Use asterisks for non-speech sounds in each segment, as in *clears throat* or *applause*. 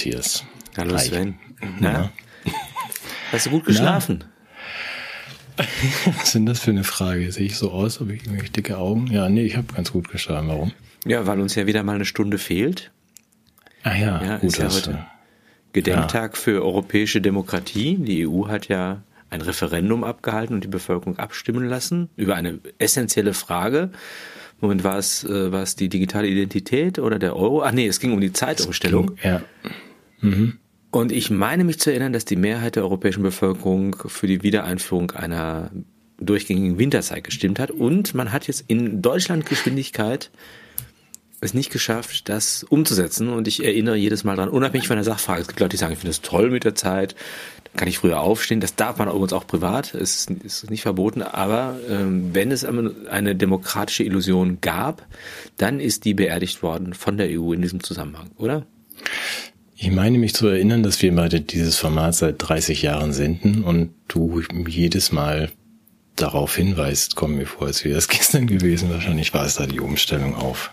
Hallo Matthias. Hallo Hi. Sven. Na? Hast du gut geschlafen? Was sind das für eine Frage? Sehe ich so aus? Habe ich irgendwelche dicke Augen? Ja, nee, ich habe ganz gut geschlafen. Warum? Ja, weil uns ja wieder mal eine Stunde fehlt. Ah ja, Ja, gut. ist ja hast heute du. Gedenktag für europäische Demokratie. Die EU hat ja ein Referendum abgehalten und die Bevölkerung abstimmen lassen über eine essentielle Frage. Moment, war es, äh, war es die digitale Identität oder der Euro? Ach nee, es ging um die Zeitumstellung. Ja. Und ich meine mich zu erinnern, dass die Mehrheit der europäischen Bevölkerung für die Wiedereinführung einer durchgängigen Winterzeit gestimmt hat. Und man hat jetzt in Deutschland Geschwindigkeit es nicht geschafft, das umzusetzen. Und ich erinnere jedes Mal dran, unabhängig von der Sachfrage. Es gibt Leute, die sagen, ich finde das toll mit der Zeit. Dann kann ich früher aufstehen. Das darf man übrigens auch privat. Es ist, ist nicht verboten. Aber ähm, wenn es eine demokratische Illusion gab, dann ist die beerdigt worden von der EU in diesem Zusammenhang, oder? Ich meine mich zu erinnern, dass wir beide dieses Format seit 30 Jahren senden und du jedes Mal darauf hinweist, kommen mir vor, als wäre es *laughs* gestern gewesen. Wahrscheinlich war es da die Umstellung auf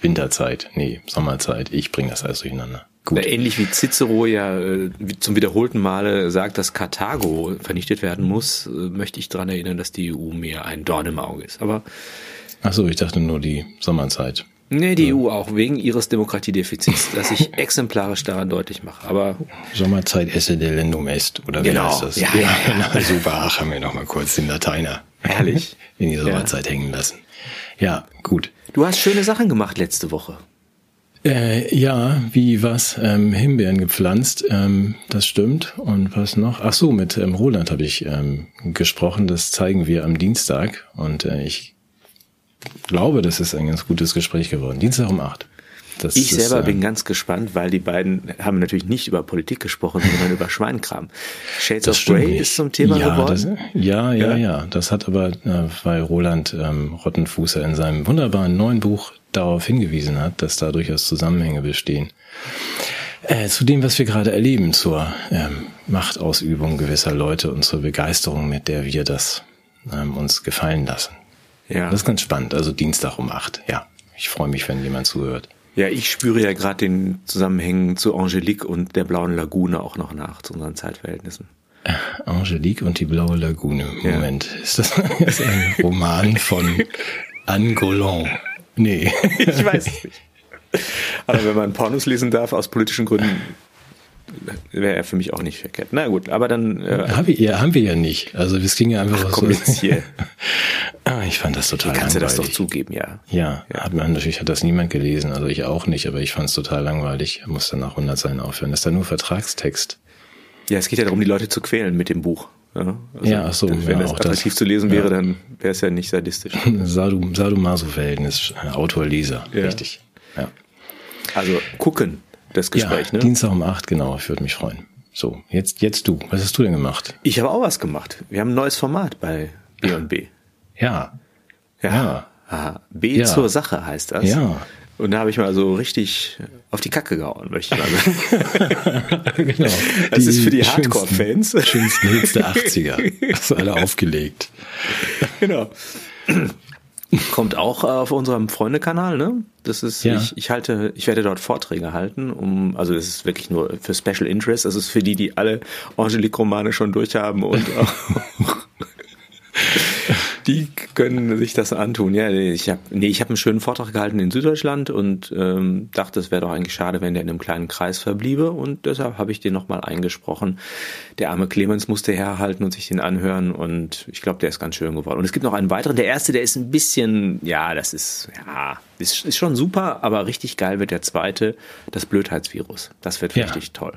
Winterzeit, nee, Sommerzeit. Ich bringe das alles durcheinander. Gut. Ähnlich wie Cicero ja äh, zum wiederholten Male sagt, dass Karthago vernichtet werden muss, äh, möchte ich daran erinnern, dass die EU mir ein Dorn im Auge ist. Aber Ach so, ich dachte nur die Sommerzeit. Nee, die EU auch, wegen ihres Demokratiedefizits, *laughs* das ich exemplarisch daran deutlich mache. Aber Sommerzeit esse delendum est, oder wie Genau, heißt das? ja, ja, genau, super, ach, haben wir noch mal kurz den Lateiner Herrlich. *laughs* in die Sommerzeit hängen lassen. Ja, gut. du hast schöne Sachen gemacht letzte Woche. Äh, ja, wie was? Ähm, Himbeeren gepflanzt, ähm, das stimmt. Und was noch? Ach so, mit ähm, Roland habe ich ähm, gesprochen. Das zeigen wir am Dienstag. Und äh, ich glaube, das ist ein ganz gutes Gespräch geworden. Dienstag um acht. Das Ich ist, selber ähm, bin ganz gespannt, weil die beiden haben natürlich nicht über Politik gesprochen, sondern über Schweinkram. Shades of Grey nicht. ist zum Thema ja, geworden. Das, ja, ja, Ja? ja, Das hat aber, äh, weil Roland ähm, Rottenfußer in seinem wunderbaren neuen Buch darauf hingewiesen hat, dass da durchaus Zusammenhänge bestehen. Äh, zu dem, was wir gerade erleben, zur ähm, Machtausübung gewisser Leute und zur Begeisterung, mit der wir das ähm, uns gefallen lassen. Ja. Das ist ganz spannend. Also Dienstag um acht. Ja, ich freue mich, wenn jemand zuhört. Ja, ich spüre ja gerade den Zusammenhängen zu Angelique und der Blauen Lagune auch noch nach, zu unseren Zeitverhältnissen. Angelique und die blaue Lagune. Ja. Moment, ist das *laughs* ist ein Roman von Anne Golan? Nee. *laughs* Ich weiß nicht. Aber wenn man Pornos lesen darf, aus politischen Gründen, wäre er für mich auch nicht verkehrt. Na gut, aber dann äh, haben, wir, ja, haben wir ja nicht. Also es ging ja einfach Ach, komm hier. *laughs* Ah, ich fand das total kannst du das langweilig. doch zugeben, ja. Ja, hat man natürlich hat das niemand gelesen, also ich auch nicht, aber ich fand es total langweilig. Muss dann nach 100 Seiten aufhören. Das ist dann nur Vertragstext. Ja, es geht ja darum, die Leute zu quälen mit dem Buch. Ja, also, Ja, ach so, Wenn ja, das. attraktiv zu lesen wäre, Ja. dann wäre es ja nicht sadistisch. *laughs* Sadu, Sadomaso-Verhältnis, äh, Autor-Leser, Ja. richtig. Ja. Also gucken, das Gespräch, ja, ne? Dienstag um acht, genau, ich würde mich freuen. So, jetzt, jetzt du. Was hast du denn gemacht? Ich habe auch was gemacht. Wir haben ein neues Format bei B&B. Ja. Ja. Ja. Ah, B Ja. zur Sache heißt das. Ja. Und da habe ich mal so richtig auf die Kacke gehauen, möchte ich mal sagen. *laughs* genau. Das ist für die Hardcore-Fans. Schönsten Hits der 80er. Hast du alle aufgelegt. genau. Kommt auch äh, auf unserem Freundekanal, ne? Das ist, Ja. ich, ich halte, ich werde dort Vorträge halten, um, also das ist wirklich nur für Special Interest, das ist für die, die alle Angelique-Romane schon durchhaben und auch, *laughs* *laughs* die können sich das antun. Ja, ich habe, nee, ich habe einen schönen Vortrag gehalten in Süddeutschland und ähm, dachte, es wäre doch eigentlich schade, wenn der in einem kleinen Kreis verbliebe und deshalb habe ich den nochmal eingesprochen. Der arme Clemens musste herhalten und sich den anhören und ich glaube, der ist ganz schön geworden. Und es gibt noch einen weiteren. Der erste, der ist ein bisschen, ja, das ist, ja, ist, ist schon super, aber richtig geil wird der zweite, das Blödheitsvirus. Das wird Ja. richtig toll.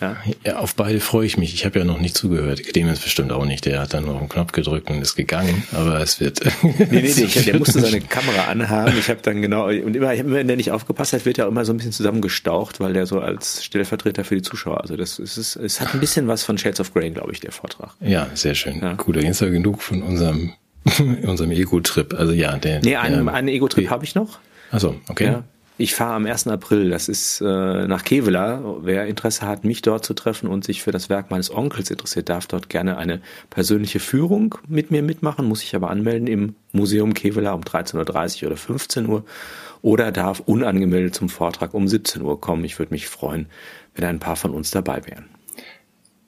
Ja. Ja, auf beide freue ich mich. Ich habe ja noch nicht zugehört. Clemens bestimmt auch nicht. Der hat dann noch einen Knopf gedrückt und ist gegangen. Aber es wird. Nee, nee, nee, ich, *laughs* der musste seine Kamera anhaben. Ich habe dann genau, und immer, immer, wenn der nicht aufgepasst hat, wird er auch immer so ein bisschen zusammengestaucht, weil der so als Stellvertreter für die Zuschauer, also das ist, es, es hat ein bisschen was von Shades of Grey, glaube ich, der Vortrag. ja, sehr schön. Ja. Gut, da jetzt ja genug von unserem, *laughs* unserem Ego-Trip. Also ja, der. Nee, einen, einen Ego-Trip habe ich noch. Achso, okay. Ja. Ich fahre am 1. April, das ist äh, nach Kevela. Wer Interesse hat, mich dort zu treffen und sich für das Werk meines Onkels interessiert, darf dort gerne eine persönliche Führung mit mir mitmachen, muss sich aber anmelden im Museum Kevela um 13.30 Uhr oder 15 Uhr oder darf unangemeldet zum Vortrag um 17 Uhr kommen. Ich würde mich freuen, wenn ein paar von uns dabei wären.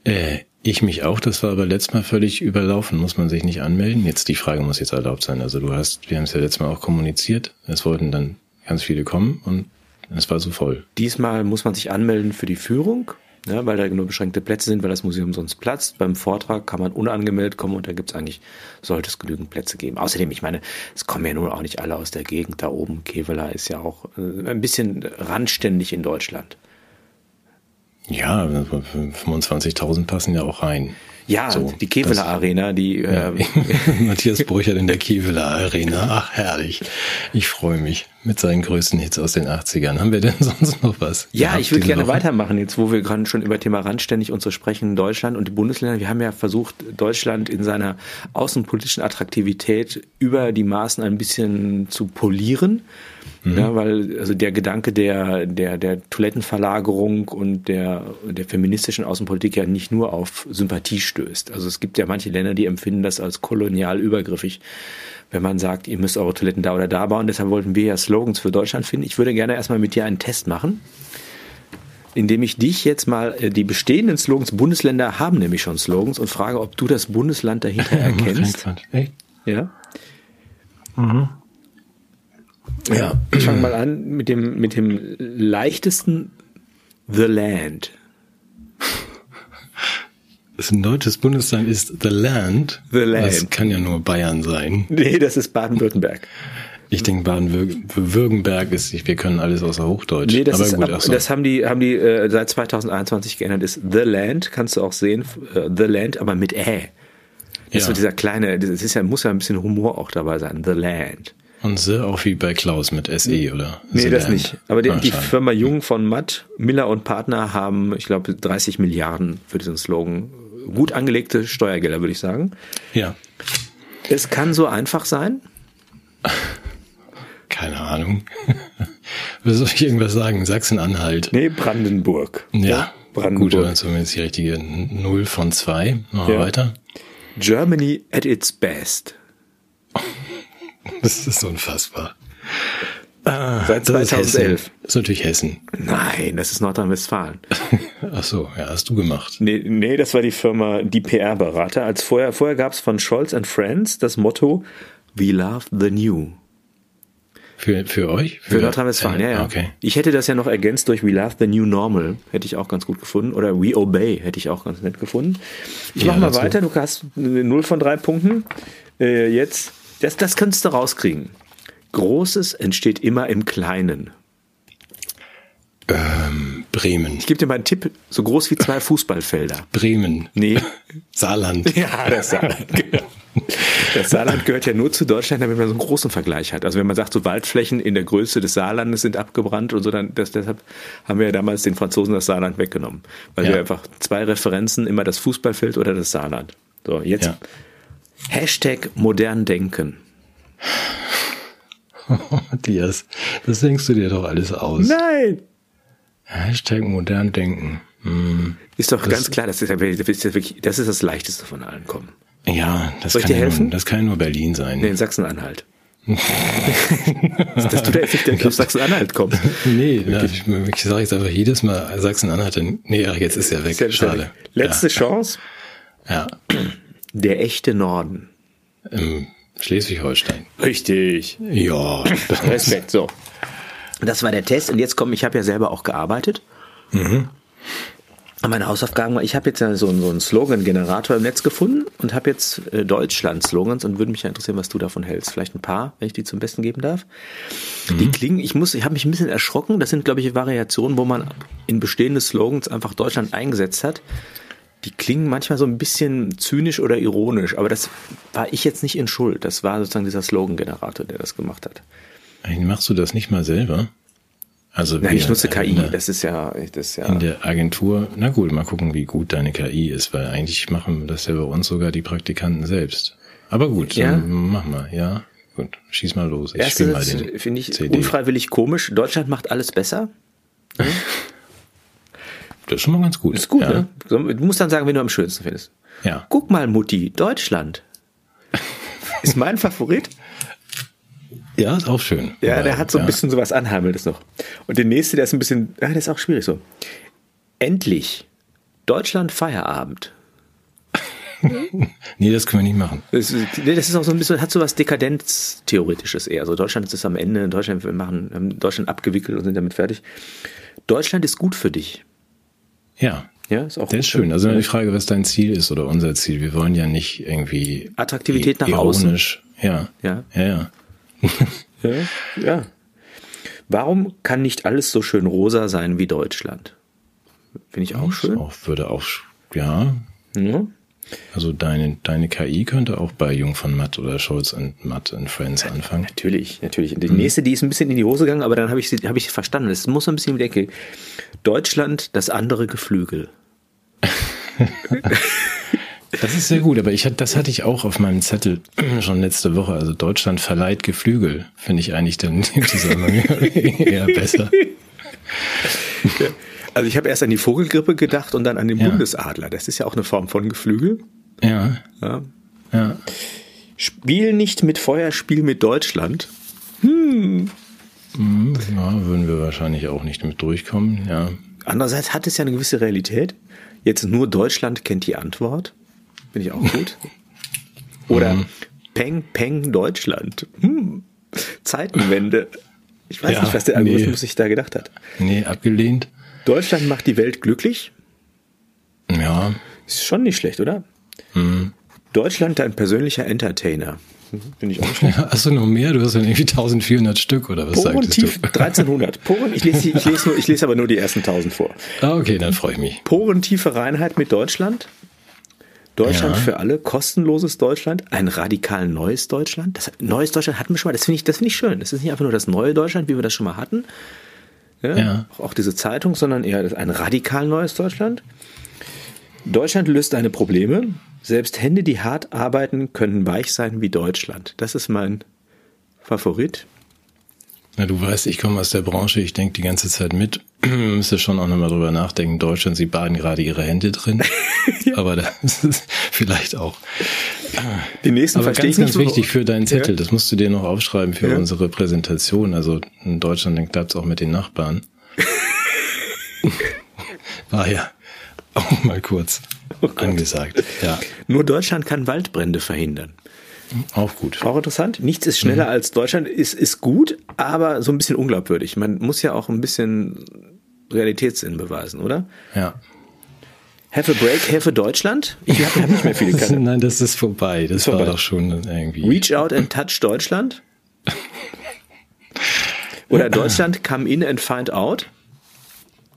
Äh, ich mich auch, das war aber letztes Mal völlig überlaufen, muss man sich nicht anmelden. Jetzt die Frage muss jetzt erlaubt sein. Also du hast, wir haben es ja letztes Mal auch kommuniziert, es wollten dann ganz viele kommen und es war so voll. Diesmal muss man sich anmelden für die Führung, ja, weil da nur beschränkte Plätze sind, weil das Museum sonst platzt. Beim Vortrag kann man unangemeldet kommen und da gibt's eigentlich, sollte es genügend Plätze geben. Außerdem, ich meine, es kommen ja nun auch nicht alle aus der Gegend da oben. Kevela ist ja auch äh, ein bisschen randständig in Deutschland. Ja, 25.000 passen ja auch rein. Ja, so, die Keveler Arena, die ja. äh, *laughs* Matthias Brücher in der Keveler Arena. Ach, herrlich. Ich freue mich mit seinen größten Hits aus den 80ern. Haben wir denn *laughs* sonst noch was? Ja, ich würde gerne Woche? weitermachen, jetzt wo wir gerade schon über Thema randständig und so sprechen, Deutschland und die Bundesländer. Wir haben ja versucht, Deutschland in seiner außenpolitischen Attraktivität über die Maßen ein bisschen zu polieren. Mhm. Ja, weil also der Gedanke der, der, der Toilettenverlagerung und der, der feministischen Außenpolitik ja nicht nur auf Sympathie stößt. Also es gibt ja manche Länder, die empfinden das als kolonial übergriffig, wenn man sagt, ihr müsst eure Toiletten da oder da bauen. Deshalb wollten wir ja Slogans für Deutschland finden. Ich würde gerne erstmal mit dir einen Test machen indem ich dich jetzt mal äh, die bestehenden Slogans, Bundesländer haben nämlich schon Slogans und frage, ob du das Bundesland dahinter *laughs* erkennst. Echt? Ja. Mhm. Ja, ich fange mal an mit dem, mit dem leichtesten The Land. Das ein deutsches Bundesland ist The Land. The Land. Das kann ja nur Bayern sein. Nee, das ist Baden-Württemberg. Ich denke, Baden-Württemberg ist, wir können alles außer Hochdeutsch. Nee, das, Aber ist, gut, ab, so. das haben die, haben die äh, seit 2021 geändert. Ist The Land, kannst du auch sehen, äh, The Land, aber mit Ä. Das ja. ist so dieser kleine, das ist ja, muss ja ein bisschen Humor auch dabei sein. The Land. Und The auch wie bei Klaus mit SE, oder? Nee, das nicht. Aber die, ah, die Firma Jung von Matt, Miller und Partner haben, ich glaube, 30 Milliarden für diesen Slogan. Gut angelegte Steuergelder, würde ich sagen. Ja. Es kann so einfach sein. *laughs* Keine Ahnung. *laughs* Was soll ich irgendwas sagen? Sachsen-Anhalt. Nee, Brandenburg. Ja. ja Brandenburg. Gut, dann zumindest die richtige 0 von 2. Machen wir weiter. Germany at its best. *laughs* Das ist unfassbar. Ah, Seit 2011. Das ist, natürlich Hessen. Nein, das ist Nordrhein-Westfalen. *laughs* Ach so, ja, hast du gemacht. Nee, nee das war die Firma, die PR-Berater. Als vorher, vorher gab es von Scholz and Friends das Motto We love the new. Für, für euch? Für, für Nordrhein-Westfalen, ja, ja. Okay. Ich hätte das ja noch ergänzt durch We Love the New Normal. Hätte ich auch ganz gut gefunden. Oder We Obey hätte ich auch ganz nett gefunden. Ich ja, mach mal weiter. Du hast 0 von 3 Punkten. Äh, jetzt das, das könntest du rauskriegen. Großes entsteht immer im Kleinen. Ähm, Bremen. Ich gebe dir mal einen Tipp, so groß wie zwei *laughs* Fußballfelder. Bremen. Nee. *laughs* Saarland. Ja, das Saarland. *laughs* Das Saarland gehört ja nur zu Deutschland, damit man so einen großen Vergleich hat. Also wenn man sagt, so Waldflächen in der Größe des Saarlandes sind abgebrannt und so, dann das, deshalb haben wir ja damals den Franzosen das Saarland weggenommen. Weil ja. wir einfach zwei Referenzen, immer das Fußballfeld oder das Saarland. So, jetzt ja. Hashtag modern denken. *laughs* Matthias, das denkst du dir doch alles aus. Nein! Hashtag modern denken. Hm. Ist doch das, ganz klar, das ist, ja das ist das leichteste von allen kommen. Ja, das Soll kann, ich dir helfen? Nur, das kann nur Berlin sein. Nee, in Sachsen-Anhalt. *laughs* dass du da jetzt nicht auf Sachsen-Anhalt kommst. *laughs* Nee, ja, ich, ich sage jetzt einfach jedes Mal Sachsen-Anhalt. Nee, ach, jetzt ist er weg. Ist Schade. Letzte ja. Chance. Ja. Der echte Norden. Im Schleswig-Holstein. Richtig. Ja. *laughs* Respekt, so. Das war der Test und jetzt kommen, ich habe ja selber auch gearbeitet. Mhm. Meine Hausaufgaben war, ich habe jetzt ja so, so einen Slogan-Generator im Netz gefunden und habe jetzt äh, Deutschland-Slogans und würde mich ja interessieren, was du davon hältst. Vielleicht ein paar, wenn ich die zum Besten geben darf. Mhm. Die klingen, ich muss, ich habe mich ein bisschen erschrocken. Das sind, glaube ich, Variationen, wo man in bestehende Slogans einfach Deutschland eingesetzt hat die klingen manchmal so ein bisschen zynisch oder ironisch, aber das war ich jetzt nicht in Schuld. Das war sozusagen dieser Slogan-Generator, der das gemacht hat. Machst du das nicht mal selber? Also Nein, ich nutze KI, der, das ist ja, das ist ja. In der Agentur, na gut, mal gucken, wie gut deine KI ist, weil eigentlich machen das ja bei uns sogar die Praktikanten selbst. Aber gut, ja? mach mal, ja. gut, schieß mal los. Ich Erste finde ich CD. unfreiwillig komisch. Deutschland macht alles besser. *laughs* Das ist schon mal ganz gut. Ist gut, ja. ne? Du musst dann sagen, wenn du am schönsten findest. Ja. Guck mal, Mutti, Deutschland. *laughs* ist mein Favorit. Ja, ist auch schön. Ja, der hat so ein ja. bisschen sowas Anheimeltes noch. Und der nächste, der ist ein bisschen, ja, der ist auch schwierig so. Endlich. Deutschland Feierabend. *laughs* nee, das können wir nicht machen. Das ist, das ist auch so ein bisschen, hat so was Dekadenz-Theoretisches eher. Also Deutschland ist am Ende, Deutschland, wir machen, haben Deutschland abgewickelt und sind damit fertig. Deutschland ist gut für dich. Ja. Ja, ist auch Das ist schön. Also die Frage, was dein Ziel ist oder unser Ziel. Wir wollen ja nicht irgendwie Attraktivität nach ironisch. außen. Ja. Ja. Ja, ja. *laughs* ja. ja. Warum kann nicht alles so schön rosa sein wie Deutschland? Finde ich auch das schön. Auch, würde auch, ja. ja. Also deine, deine KI könnte auch bei Jung von Matt oder Scholz und Matt and Friends anfangen. Natürlich, natürlich. Die hm. nächste, die ist ein bisschen in die Hose gegangen, aber dann habe ich sie, habe ich verstanden. Es muss ein bisschen in Ecke. Deutschland, das andere Geflügel. *laughs* das ist sehr gut, aber ich, das hatte ich auch auf meinem Zettel *clears throat* schon letzte Woche. Also Deutschland verleiht Geflügel, finde ich eigentlich dann *laughs* eher besser. *laughs* Also ich habe erst an die Vogelgrippe gedacht und dann an den ja. Bundesadler. Das ist ja auch eine Form von Geflügel. Ja. ja. ja. Spiel nicht mit Feuer, spiel mit Deutschland. Hm. hm. Ja, würden wir wahrscheinlich auch nicht damit durchkommen, ja. Andererseits hat es ja eine gewisse Realität. Jetzt nur Deutschland kennt die Antwort. Finde ich auch gut. *laughs* Oder hm. Peng, Peng, Deutschland. Hm. Zeitenwende. Ich weiß ja, nicht, was der Algorithmus nee. sich da gedacht hat. Nee, abgelehnt. Deutschland macht die Welt glücklich. Ja. Ist schon nicht schlecht, oder? Mhm. Deutschland dein persönlicher Entertainer. Finde ich auch schlecht. Ja, hast du noch mehr? Du hast ja irgendwie 1400 Stück oder was Poren sagtest tief, du? 1300. Poren, ich lese, ich, lese nur, ich lese aber nur die ersten 1000 vor. Ah, okay, dann freue ich mich. Porentiefe Reinheit mit Deutschland. Deutschland ja. für alle, kostenloses Deutschland, ein radikal neues Deutschland. Das neues Deutschland hatten wir schon mal. Das finde ich, das finde ich schön. Das ist nicht einfach nur das neue Deutschland, wie wir das schon mal hatten, ja, ja. Auch diese Zeitung, sondern eher ein radikal neues Deutschland. Deutschland löst deine Probleme. Selbst Hände, die hart arbeiten, können weich sein wie Deutschland. Das ist mein Favorit. Na, du weißt, ich komme aus der Branche, ich denke die ganze Zeit mit. *clears throat* Müsste schon auch nochmal drüber nachdenken. Deutschland, sie baden gerade ihre Hände drin. *laughs* ja. Aber das ist vielleicht auch. Die nächsten Aber ganz, ganz wichtig für deinen Zettel, ja. das musst du dir noch aufschreiben für ja. unsere Präsentation. Also in Deutschland, klappt es auch mit den Nachbarn. *laughs* War ja auch mal kurz oh angesagt. Ja. Nur Deutschland kann Waldbrände verhindern. Auch gut. Auch interessant. Nichts ist schneller mhm. als Deutschland, ist, ist gut, aber so ein bisschen unglaubwürdig. Man muss ja auch ein bisschen Realitätssinn beweisen, oder? Ja. Have a break, have a Deutschland? Ich habe hab nicht mehr viele Kanäle. *laughs* Nein, das ist vorbei. Das ist war vorbei. doch schon irgendwie. Reach out and touch Deutschland? *laughs* Oder Deutschland come in and find out?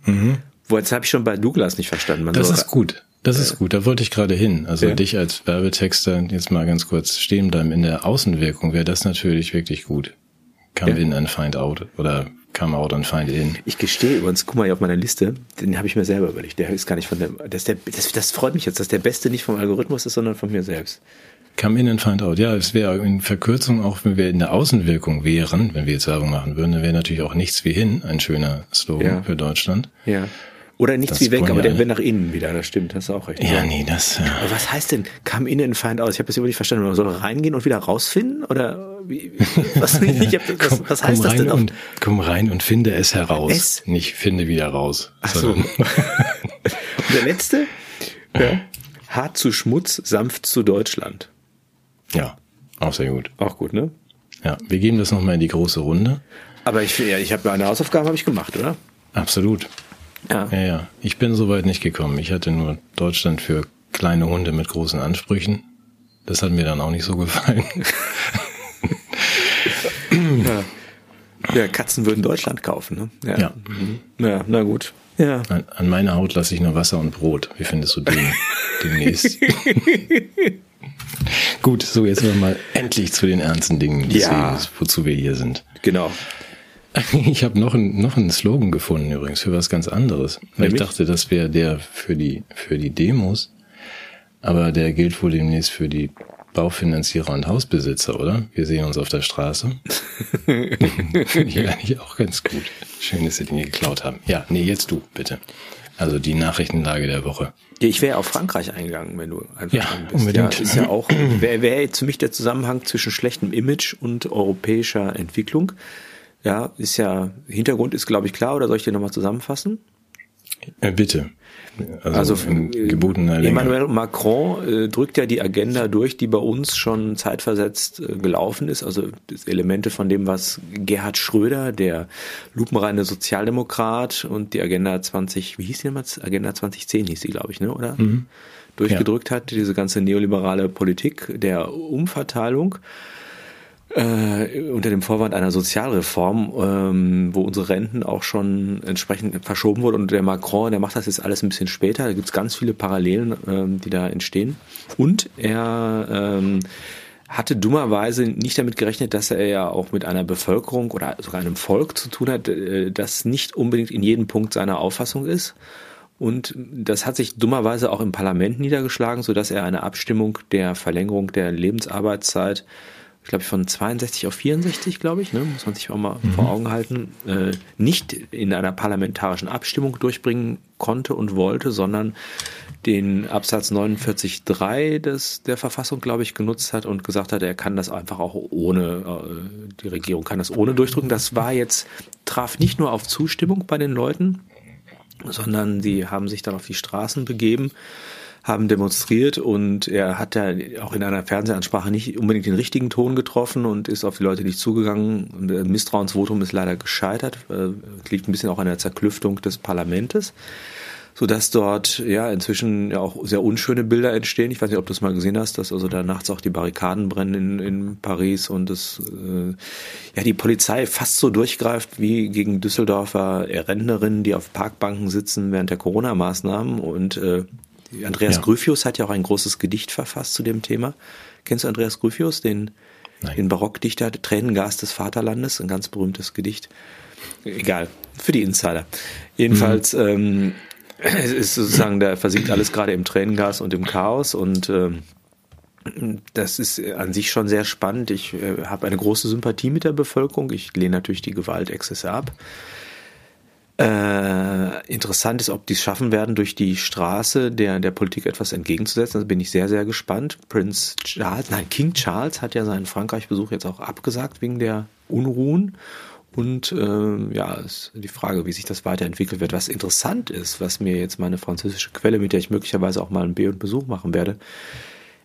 Mhm. Wo, jetzt habe ich schon bei Douglas nicht verstanden. Man das ist gut. Das ist gut, da wollte ich gerade hin. Also ja. dich als Werbetexter jetzt mal ganz kurz stehen bleiben. In der Außenwirkung wäre das natürlich wirklich gut. Come ja. in and find out oder come out and find in. Ich gestehe übrigens, guck mal hier auf meiner Liste, den habe ich mir selber überlegt. Der ist gar nicht von der, das, der das, das freut mich jetzt, dass der Beste nicht vom Algorithmus ist, sondern von mir selbst. Come in and find out. Ja, es wäre in Verkürzung auch, wenn wir in der Außenwirkung wären, wenn wir jetzt Werbung machen würden, dann wäre natürlich auch nichts wie hin ein schöner Slogan ja. für Deutschland. Ja. Oder nichts wie weg, aber der will nach innen wieder, das stimmt, das ist auch richtig. Ja, nee, das. Ja. Aber was heißt denn, come in and find out? Ich habe das immer nicht verstanden. Man soll reingehen und wieder rausfinden? Oder wie, was, ich hab, was, was heißt das denn? Und, komm rein und finde es heraus. Es? Nicht finde wieder raus. Ach so. *laughs* und der letzte? Ja. Hart zu Schmutz, sanft zu Deutschland. Ja, auch sehr gut. Auch gut, ne? Ja, wir geben das nochmal in die große Runde. Aber ich, ja, ich habe meine Hausaufgaben habe ich gemacht, oder? Absolut. Ja. ja, ja. Ich bin so weit nicht gekommen. Ich hatte nur Deutschland für kleine Hunde mit großen Ansprüchen. Das hat mir dann auch nicht so gefallen. *laughs* ja. ja. Katzen würden Deutschland kaufen, ne? Ja. Ja, mhm. ja na gut. Ja. An, an meiner Haut lasse ich nur Wasser und Brot. Wie findest du den *laughs* demnächst? Gut, so jetzt mal endlich zu den ernsten Dingen, ja. wozu wir hier sind. Genau. *laughs* Ich habe noch, ein, noch einen Slogan gefunden übrigens für was ganz anderes. Weil ich dachte, das wäre der für die, für die Demos. Aber der gilt wohl demnächst für die Baufinanzierer und Hausbesitzer, oder? Wir sehen uns auf der Straße. Finde ich eigentlich auch ganz gut. Schön, dass Sie den geklaut haben. Ja, nee, jetzt du, bitte. Also die Nachrichtenlage der Woche. Ich wäre auf Frankreich eingegangen, wenn du einfach ja, bist. Unbedingt. Ja, ist ja auch, wäre wär für mich der Zusammenhang zwischen schlechtem Image und europäischer Entwicklung. Ja, ist ja, Hintergrund ist, glaube ich, klar, oder soll ich dir nochmal zusammenfassen? Äh, bitte. Also, also in gebotener Länge. Emmanuel Macron äh, drückt ja die Agenda durch, die bei uns schon zeitversetzt äh, gelaufen ist. Also Elemente von dem, was Gerhard Schröder, der lupenreine Sozialdemokrat und die Agenda 20, wie hieß die damals? Agenda 2010 hieß die, glaube ich, ne? oder? Mhm. Durchgedrückt ja. hat, diese ganze neoliberale Politik der Umverteilung äh, unter dem Vorwand einer Sozialreform, ähm, wo unsere Renten auch schon entsprechend verschoben wurden. Und der Macron, der macht das jetzt alles ein bisschen später. Da gibt es ganz viele Parallelen, ähm, die da entstehen. Und er ähm, hatte dummerweise nicht damit gerechnet, dass er ja auch mit einer Bevölkerung oder sogar einem Volk zu tun hat, äh, das nicht unbedingt in jedem Punkt seiner Auffassung ist. Und das hat sich dummerweise auch im Parlament niedergeschlagen, so dass er eine Abstimmung der Verlängerung der Lebensarbeitszeit ich glaube von 62 auf 64, glaube ich, ne, muss man sich auch mal mhm. vor Augen halten, äh, nicht in einer parlamentarischen Abstimmung durchbringen konnte und wollte, sondern den Absatz 49.3 des, der Verfassung, glaube ich, genutzt hat und gesagt hat, er kann das einfach auch ohne, äh, die Regierung kann das ohne durchdrücken. Das war jetzt, traf nicht nur auf Zustimmung bei den Leuten, sondern sie haben sich dann auf die Straßen begeben haben demonstriert und er hat ja auch in einer Fernsehansprache nicht unbedingt den richtigen Ton getroffen und ist auf die Leute nicht zugegangen. Und das Misstrauensvotum ist leider gescheitert, äh, liegt ein bisschen auch an der Zerklüftung des Parlamentes so dass dort ja inzwischen ja auch sehr unschöne Bilder entstehen. Ich weiß nicht, ob du es mal gesehen hast, dass also da nachts auch die Barrikaden brennen in, in Paris und das äh, ja die Polizei fast so durchgreift wie gegen Düsseldorfer Rentnerinnen, die auf Parkbanken sitzen während der Corona-Maßnahmen und äh, Andreas ja. Gryphius hat ja auch ein großes Gedicht verfasst zu dem Thema. Kennst du Andreas Gryphius, den, den Barockdichter Tränengas des Vaterlandes, ein ganz berühmtes Gedicht? Egal, für die Insider. Jedenfalls mhm. ähm, es ist sozusagen, da versinkt alles gerade im Tränengas und im Chaos und ähm, das ist an sich schon sehr spannend. Ich äh, habe eine große Sympathie mit der Bevölkerung. Ich lehne natürlich die Gewaltexzesse ab. Äh, interessant ist, ob die es schaffen werden, durch die Straße der, der Politik etwas entgegenzusetzen. Da bin ich sehr, sehr gespannt. Prince Charles, nein, King Charles hat ja seinen Frankreich-Besuch jetzt auch abgesagt wegen der Unruhen. Und äh, ja, ist die Frage, wie sich das weiterentwickelt wird. Was interessant ist, was mir jetzt meine französische Quelle, mit der ich möglicherweise auch mal einen B- und Besuch machen werde,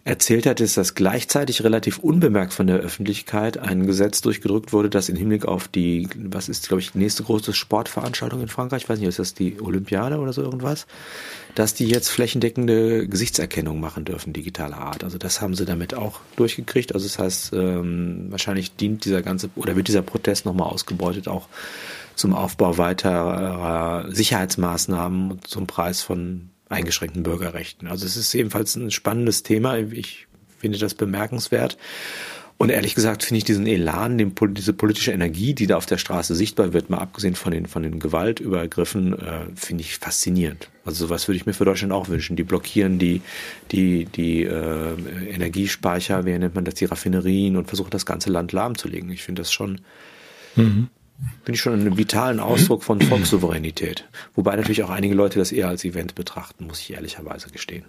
erzählt hat, ist, dass gleichzeitig relativ unbemerkt von der Öffentlichkeit ein Gesetz durchgedrückt wurde, das im Hinblick auf die, was ist, glaube ich, die nächste große Sportveranstaltung in Frankreich, ich weiß nicht, ist das die Olympiade oder so irgendwas, dass die jetzt flächendeckende Gesichtserkennung machen dürfen, digitaler Art. Also das haben sie damit auch durchgekriegt. Also das heißt, ähm, wahrscheinlich dient dieser ganze, oder wird dieser Protest nochmal ausgebeutet, auch zum Aufbau weiterer Sicherheitsmaßnahmen zum Preis von eingeschränkten Bürgerrechten. Also es ist ebenfalls ein spannendes Thema. Ich finde das bemerkenswert. Und ehrlich gesagt finde ich diesen Elan, den, diese politische Energie, die da auf der Straße sichtbar wird, mal abgesehen von den, von den Gewaltübergriffen, äh, finde ich faszinierend. Also sowas würde ich mir für Deutschland auch wünschen. Die blockieren die, die, die äh, Energiespeicher, wie nennt man das, die Raffinerien und versuchen das ganze Land lahmzulegen. Ich finde das schon mhm. Finde ich schon einen vitalen Ausdruck von *clears throat* Volkssouveränität. Wobei natürlich auch einige Leute das eher als Event betrachten, muss ich ehrlicherweise gestehen.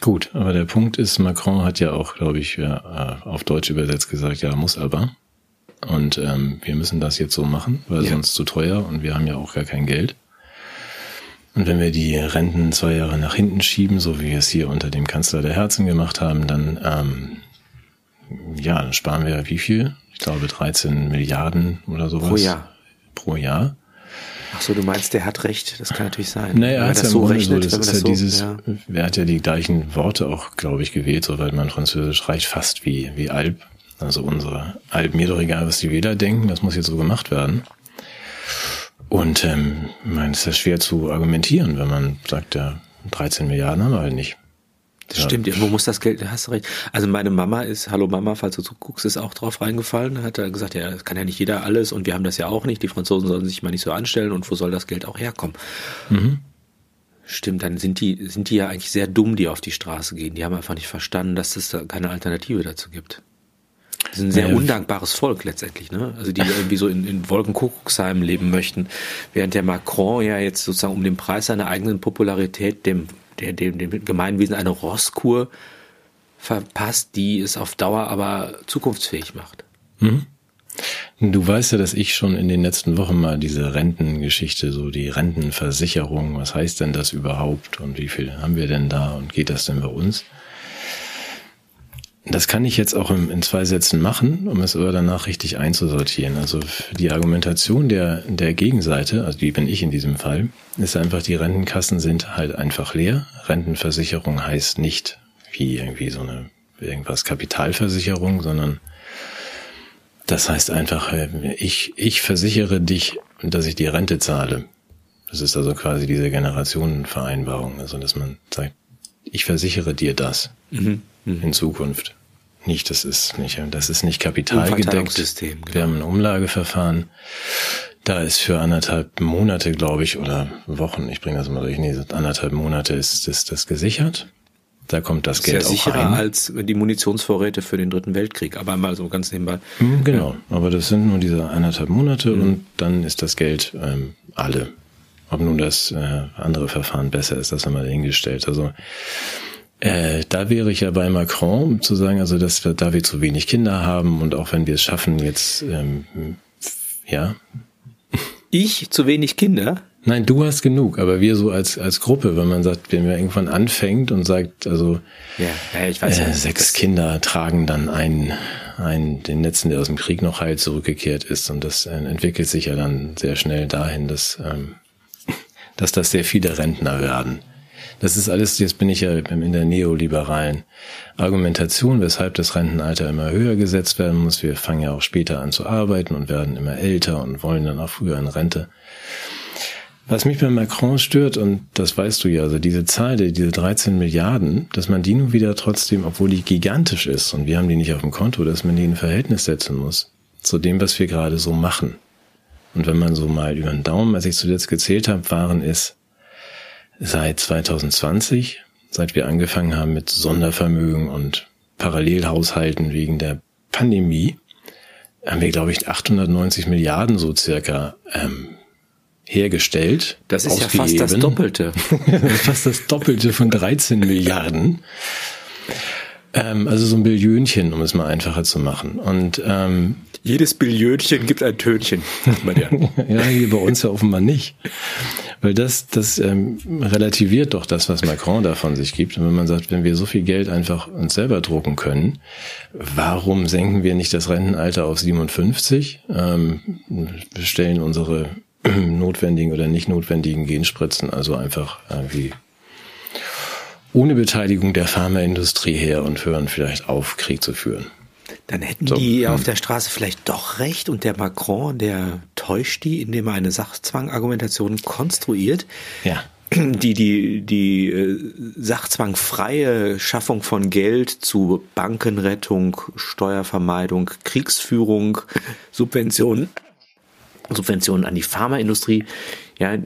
Gut, aber der Punkt ist, Macron hat ja auch, glaube ich, äh, auf Deutsch übersetzt gesagt, ja, muss aber. Und ähm, wir müssen das jetzt so machen, weil ja. sonst zu teuer und wir haben ja auch gar kein Geld. Und wenn wir die Renten zwei Jahre nach hinten schieben, so wie wir es hier unter dem Kanzler der Herzen gemacht haben, dann ähm, ja, dann sparen wir wie viel? Glaube 13 Milliarden oder sowas. Pro Jahr. Pro Jahr. Ach so, du meinst, der hat recht. Das kann natürlich sein. Naja, er hat ja so rechnet, so, das ist ja so, dieses, ja. er hat ja die gleichen Worte auch, glaube ich, gewählt, soweit man Französisch reicht, fast wie, wie Alp. Also unsere Alp, mir doch egal, was die Wähler denken, das muss jetzt so gemacht werden. Und ähm, ich meine, es ist schwer zu argumentieren, wenn man sagt, ja, 13 Milliarden haben wir halt nicht. Das ja. stimmt, wo muss das Geld, da hast du recht. Also meine Mama ist, hallo Mama, falls du zuguckst, ist auch drauf reingefallen, hat er gesagt, ja, das kann ja nicht jeder alles und wir haben das ja auch nicht, die Franzosen sollen sich mal nicht so anstellen und wo soll das Geld auch herkommen? Mhm. Stimmt, dann sind die, sind die ja eigentlich sehr dumm, die auf die Straße gehen. Die haben einfach nicht verstanden, dass es da keine Alternative dazu gibt. Das ist ein sehr ja, undankbares Volk letztendlich, ne? Also die irgendwie so in, in Wolkenkuckucksheim leben möchten, während der Macron ja jetzt sozusagen um den Preis seiner eigenen Popularität dem, der, dem, dem Gemeinwesen eine Rosskur verpasst, die es auf Dauer aber zukunftsfähig macht. Mhm. Du weißt ja, dass ich schon in den letzten Wochen mal diese Rentengeschichte, so die Rentenversicherung, was heißt denn das überhaupt und wie viel haben wir denn da und geht das denn bei uns? Das kann ich jetzt auch in zwei Sätzen machen, um es aber danach richtig einzusortieren. Also die Argumentation der, der Gegenseite, also die bin ich in diesem Fall, ist einfach, die Rentenkassen sind halt einfach leer. Rentenversicherung heißt nicht wie irgendwie so eine irgendwas Kapitalversicherung, sondern das heißt einfach, äh, ich, ich versichere dich, dass ich die Rente zahle. Das ist also quasi diese Generationenvereinbarung, also dass man sagt, ich versichere dir das mhm. Mhm. in Zukunft. Nicht, das ist nicht, das ist nicht kapitalgedeckt. Genau. Wir haben ein Umlageverfahren. Da ist für anderthalb Monate, glaube ich, oder Wochen, ich bringe das mal durch, nee, anderthalb Monate ist, ist das gesichert. Da kommt das, das Geld ist ja sicherer auch rein. als die Munitionsvorräte für den Dritten Weltkrieg, aber mal so ganz nebenbei. Hm, genau, aber das sind nur diese anderthalb Monate mhm. und dann ist das Geld ähm, alle. Ob nun das äh, andere Verfahren besser ist, das haben wir dahingestellt. Also äh, da wäre ich ja bei Macron, zu sagen, also dass wir, da wir zu wenig Kinder haben und auch wenn wir es schaffen, jetzt ähm, ja. Ich zu wenig Kinder? Nein, du hast genug, aber wir so als, als Gruppe, wenn man sagt, wenn man irgendwann anfängt und sagt, also ja, ja, ich weiß, äh, sechs Kinder tragen dann einen, einen, den letzten, der aus dem Krieg noch heil zurückgekehrt ist. Und das äh, entwickelt sich ja dann sehr schnell dahin, dass, ähm, dass das sehr viele Rentner werden. Das ist alles, jetzt bin ich ja in der neoliberalen Argumentation, weshalb das Rentenalter immer höher gesetzt werden muss. Wir fangen ja auch später an zu arbeiten und werden immer älter und wollen dann auch früher in Rente. Was mich bei Macron stört, und das weißt du ja, also diese Zahl, diese 13 Milliarden, dass man die nun wieder trotzdem, obwohl die gigantisch ist, und wir haben die nicht auf dem Konto, dass man die in Verhältnis setzen muss zu dem, was wir gerade so machen. Und wenn man so mal über den Daumen, als ich zuletzt gezählt habe, waren es seit 2020, seit wir angefangen haben mit Sondervermögen und Parallelhaushalten wegen der Pandemie, haben wir, glaube ich, 890 Milliarden so circa ähm, hergestellt. Das ist ausgegeben. ja fast das Doppelte. *laughs* fast das Doppelte von 13 Milliarden. Ähm, also so ein Billionchen, um es mal einfacher zu machen. Und ähm, jedes Billionchen gibt ein Tönchen, man ja. *laughs* ja, hier bei uns ja offenbar nicht. Weil das, das ähm, relativiert doch das, was Macron da von sich gibt. Und wenn man sagt, wenn wir so viel Geld einfach uns selber drucken können, warum senken wir nicht das Rentenalter auf 57? Ähm, stellen unsere *clears throat* notwendigen oder nicht notwendigen Genspritzen, also einfach irgendwie ohne Beteiligung der Pharmaindustrie her und hören vielleicht auf, Krieg zu führen. Dann hätten so, die hm. auf der Straße vielleicht doch recht und der Macron, der täuscht die, indem er eine Sachzwangargumentation konstruiert. Ja. Die, die, die äh, sachzwangfreie Schaffung von Geld zu Bankenrettung, Steuervermeidung, Kriegsführung, Subventionen Subventionen an die Pharmaindustrie ja,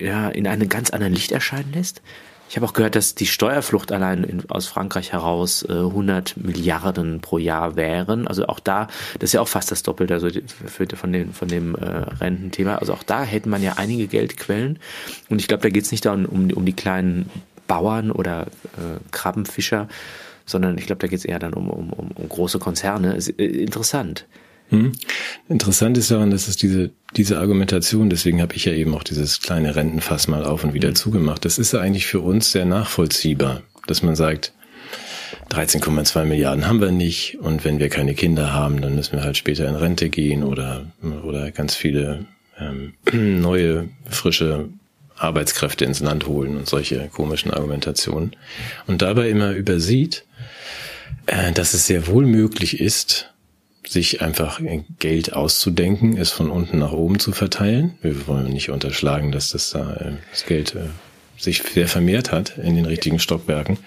ja in einem ganz anderen Licht erscheinen lässt. Ich habe auch gehört, dass die Steuerflucht allein in, aus Frankreich heraus äh, 100 Milliarden pro Jahr wären. Also auch da, das ist ja auch fast das Doppelte also für, von, den, von dem äh, Rententhema. Also auch da hätte man ja einige Geldquellen. Und ich glaube, da geht es nicht darum, um, um die kleinen Bauern oder äh, Krabbenfischer, sondern ich glaube, da geht es eher dann um, um, um große Konzerne. Ist, äh, interessant. Hm. Interessant ist daran, dass es diese, diese Argumentation, deswegen habe ich ja eben auch dieses kleine Rentenfass mal auf und wieder mhm. zugemacht, das ist ja eigentlich für uns sehr nachvollziehbar, dass man sagt, 13,2 Milliarden haben wir nicht und wenn wir keine Kinder haben, dann müssen wir halt später in Rente gehen oder, oder ganz viele ähm, *clears throat* neue, frische Arbeitskräfte ins Land holen und solche komischen Argumentationen. Und dabei immer übersieht, äh, dass es sehr wohl möglich ist, sich einfach Geld auszudenken, es von unten nach oben zu verteilen. Wir wollen nicht unterschlagen, dass das da äh, das Geld äh, sich sehr vermehrt hat in den richtigen Stockwerken.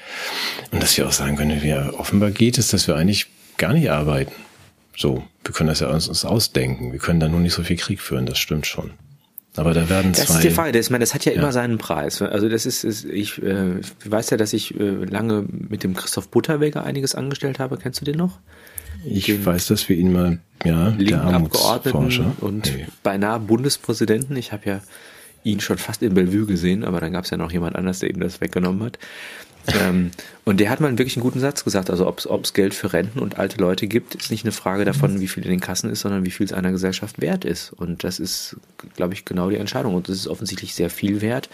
Und dass wir auch sagen können, wir, offenbar geht es, dass wir eigentlich gar nicht arbeiten. So, wir können das ja uns, uns ausdenken. Wir können da nur nicht so viel Krieg führen, das stimmt schon. Aber da werden zwei. Das ist die Frage. Das, ich meine, das hat ja, ja, immer seinen Preis. Also das ist, ist ich äh, weiß ja, dass ich äh, lange mit dem Christoph Butterweger einiges angestellt habe. Kennst du den noch? Ich weiß, dass wir ihn mal, ja, der Abgeordneten und nee. beinahe Bundespräsidenten. Ich habe ja ihn schon fast in Bellevue gesehen, aber dann gab es ja noch jemand anders, der ihm das weggenommen hat. ähm, und der hat mal wirklich einen guten Satz gesagt. Also ob es Geld für Renten und alte Leute gibt, ist nicht eine Frage davon, wie viel in den Kassen ist, sondern wie viel es einer Gesellschaft wert ist. Und das ist, glaube ich, genau die Entscheidung. Und das ist offensichtlich sehr viel wert.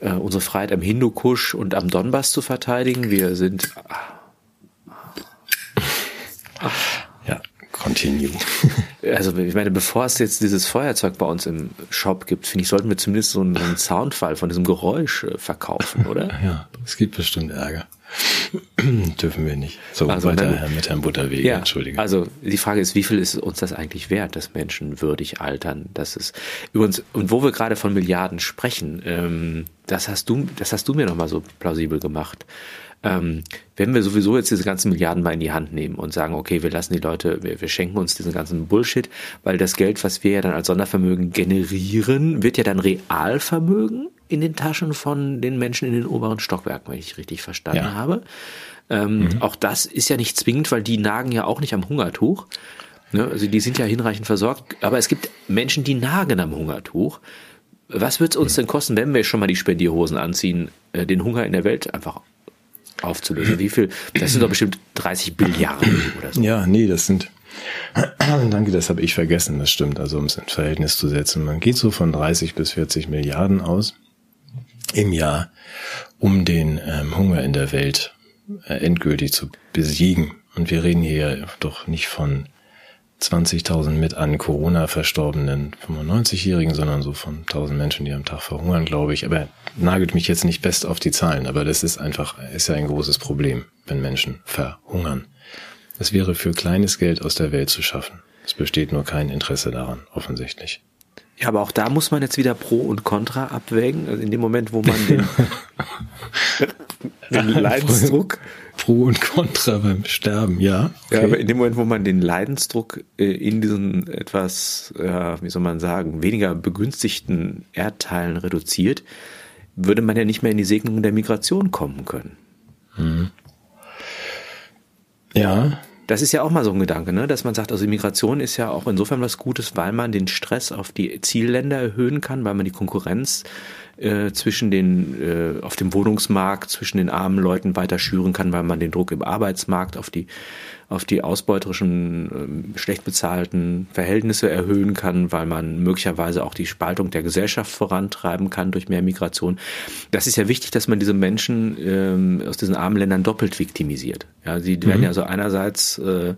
Äh, unsere Freiheit am Hindukusch und am Donbass zu verteidigen. Wir sind. Ja, continue. *laughs* Also ich meine, bevor es jetzt dieses Feuerzeug bei uns im Shop gibt, finde ich, sollten wir zumindest so einen, so einen Soundfall von diesem Geräusch äh, verkaufen, oder? *laughs* Ja, es gibt bestimmt Ärger. *clears throat* Dürfen wir nicht. So, also weiter dann, mit Herrn Butterwege, ja, Entschuldigung. Also die Frage ist, wie viel ist uns das eigentlich wert, dass Menschen würdig altern? Das ist übrigens, und wo wir gerade von Milliarden sprechen, ähm, das hast du, das hast du mir nochmal so plausibel gemacht ähm, wenn wir sowieso jetzt diese ganzen Milliarden mal in die Hand nehmen und sagen, okay, wir lassen die Leute, wir, wir schenken uns diesen ganzen Bullshit, weil das Geld, was wir ja dann als Sondervermögen generieren, wird ja dann Realvermögen in den Taschen von den Menschen in den oberen Stockwerken, wenn ich richtig verstanden ja. habe. Ähm, mhm. Auch das ist ja nicht zwingend, weil die nagen ja auch nicht am Hungertuch. Ne? Also die sind ja hinreichend versorgt. Aber es gibt Menschen, die nagen am Hungertuch. Was wird es uns denn kosten, wenn wir schon mal die Spendierhosen anziehen, äh, den Hunger in der Welt einfach aufzulösen. Wie viel? Das sind doch bestimmt 30 Billiarden oder so. Ja, nee, das sind. *clears throat* Danke, das habe ich vergessen, das stimmt. Also um es in Verhältnis zu setzen. Man geht so von 30 bis 40 Milliarden aus im Jahr, um den ähm, Hunger in der Welt äh, endgültig zu besiegen. Und wir reden hier doch nicht von 20.000 mit an Corona verstorbenen 95-Jährigen, sondern so von 1.000 Menschen, die am Tag verhungern, glaube ich. Aber nagelt mich jetzt nicht best auf die Zahlen, aber das ist einfach, ist ja ein großes Problem, wenn Menschen verhungern. Es wäre für kleines Geld aus der Welt zu schaffen. Es besteht nur kein Interesse daran, offensichtlich. Ja, aber auch da muss man jetzt wieder Pro und Contra abwägen. Also in dem Moment, wo man den, *laughs* den Leidensdruck Pro und Contra beim Sterben, ja. Okay. Ja, aber in dem Moment, wo man den Leidensdruck äh, in diesen etwas, wie soll man sagen, weniger begünstigten Erdteilen reduziert, würde man ja nicht mehr in die Segnung der Migration kommen können. Mhm. Ja. Das ist ja auch mal so ein Gedanke, ne? dass man sagt, also Migration ist ja auch insofern was Gutes, weil man den Stress auf die Zielländer erhöhen kann, weil man die Konkurrenz äh, zwischen den äh, auf dem Wohnungsmarkt zwischen den armen Leuten weiter schüren kann, weil man den Druck im Arbeitsmarkt auf die auf die ausbeuterischen, äh, schlecht bezahlten Verhältnisse erhöhen kann, weil man möglicherweise auch die Spaltung der Gesellschaft vorantreiben kann durch mehr Migration. Das ist ja wichtig, dass man diese Menschen ähm, aus diesen armen Ländern doppelt viktimisiert. Ja, sie werden mhm. ja so einerseits äh,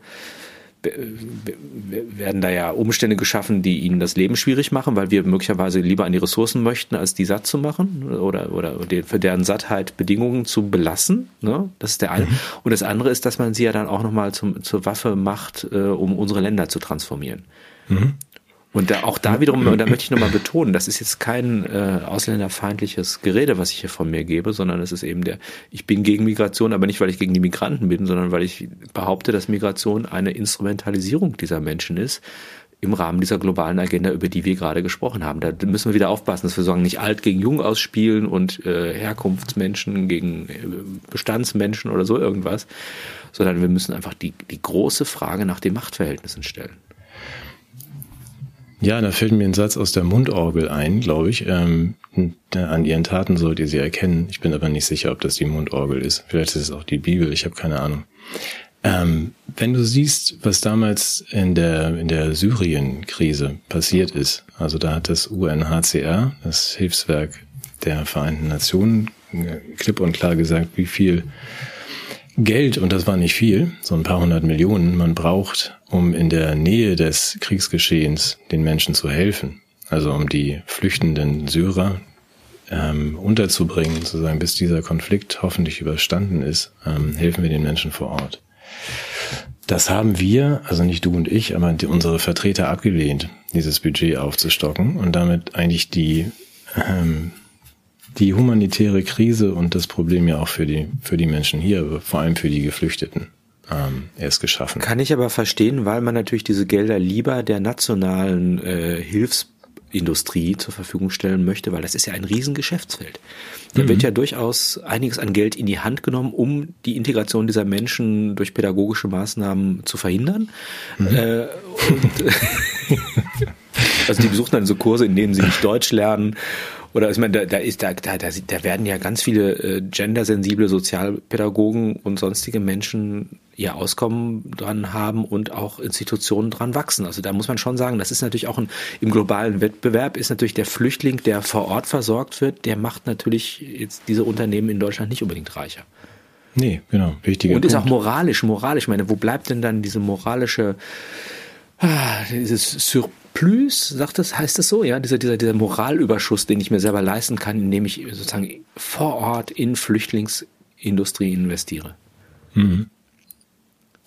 werden da ja Umstände geschaffen, die ihnen das Leben schwierig machen, weil wir möglicherweise lieber an die Ressourcen möchten, als die satt zu machen oder, oder für deren Sattheit Bedingungen zu belassen. Ne? Das ist der eine. Mhm. Und das andere ist, dass man sie ja dann auch nochmal zur Waffe macht, äh, um unsere Länder zu transformieren. Mhm. Und da, auch da wiederum, und da möchte ich nochmal betonen, das ist jetzt kein äh, ausländerfeindliches Gerede, was ich hier von mir gebe, sondern es ist eben der, ich bin gegen Migration, aber nicht, weil ich gegen die Migranten bin, sondern weil ich behaupte, dass Migration eine Instrumentalisierung dieser Menschen ist im Rahmen dieser globalen Agenda, über die wir gerade gesprochen haben. Da müssen wir wieder aufpassen, dass wir sagen, nicht alt gegen jung ausspielen und äh, Herkunftsmenschen gegen äh, Bestandsmenschen oder so irgendwas, sondern wir müssen einfach die, die große Frage nach den Machtverhältnissen stellen. Ja, da fällt mir ein Satz aus der Mundorgel ein, glaube ich. Ähm, an ihren Taten sollt ihr sie erkennen. Ich bin aber nicht sicher, ob das die Mundorgel ist. Vielleicht ist es auch die Bibel, ich habe keine Ahnung. Ähm, wenn du siehst, was damals in der, in der Syrien-Krise passiert ist, also da hat das UNHCR, das Hilfswerk der Vereinten Nationen, klipp und klar gesagt, wie viel Geld, und das war nicht viel, so ein paar hundert Millionen, man braucht, um in der Nähe des Kriegsgeschehens den Menschen zu helfen. Also um die flüchtenden Syrer ähm, unterzubringen, sozusagen, bis dieser Konflikt hoffentlich überstanden ist, ähm, helfen wir den Menschen vor Ort. Das haben wir, also nicht du und ich, aber die, unsere Vertreter abgelehnt, dieses Budget aufzustocken und damit eigentlich die ähm, die humanitäre Krise und das Problem ja auch für die, für die Menschen hier, vor allem für die Geflüchteten ähm, erst geschaffen. Kann ich aber verstehen, weil man natürlich diese Gelder lieber der nationalen äh, Hilfs Industrie zur Verfügung stellen möchte, weil das ist ja ein Riesengeschäftsfeld. Da mhm. wird ja durchaus einiges an Geld in die Hand genommen, um die Integration dieser Menschen durch pädagogische Maßnahmen zu verhindern. Mhm. Äh, *laughs* *laughs* also die besuchen dann so Kurse, in denen sie nicht Deutsch lernen oder ich meine, da, da ist da, da, da werden ja ganz viele äh, gendersensible Sozialpädagogen und sonstige Menschen ihr Auskommen dran haben und auch Institutionen dran wachsen. Also da muss man schon sagen, das ist natürlich auch ein, im globalen Wettbewerb ist natürlich der Flüchtling, der vor Ort versorgt wird, der macht natürlich jetzt diese Unternehmen in Deutschland nicht unbedingt reicher. Nee, genau, wichtiger Und ist auch moralisch, moralisch. Ich meine, wo bleibt denn dann diese moralische, ah, dieses Sur Plus, sagt das, heißt das so, ja, dieser, dieser, dieser Moralüberschuss, den ich mir selber leisten kann, indem ich sozusagen vor Ort in Flüchtlingsindustrie investiere. Mhm.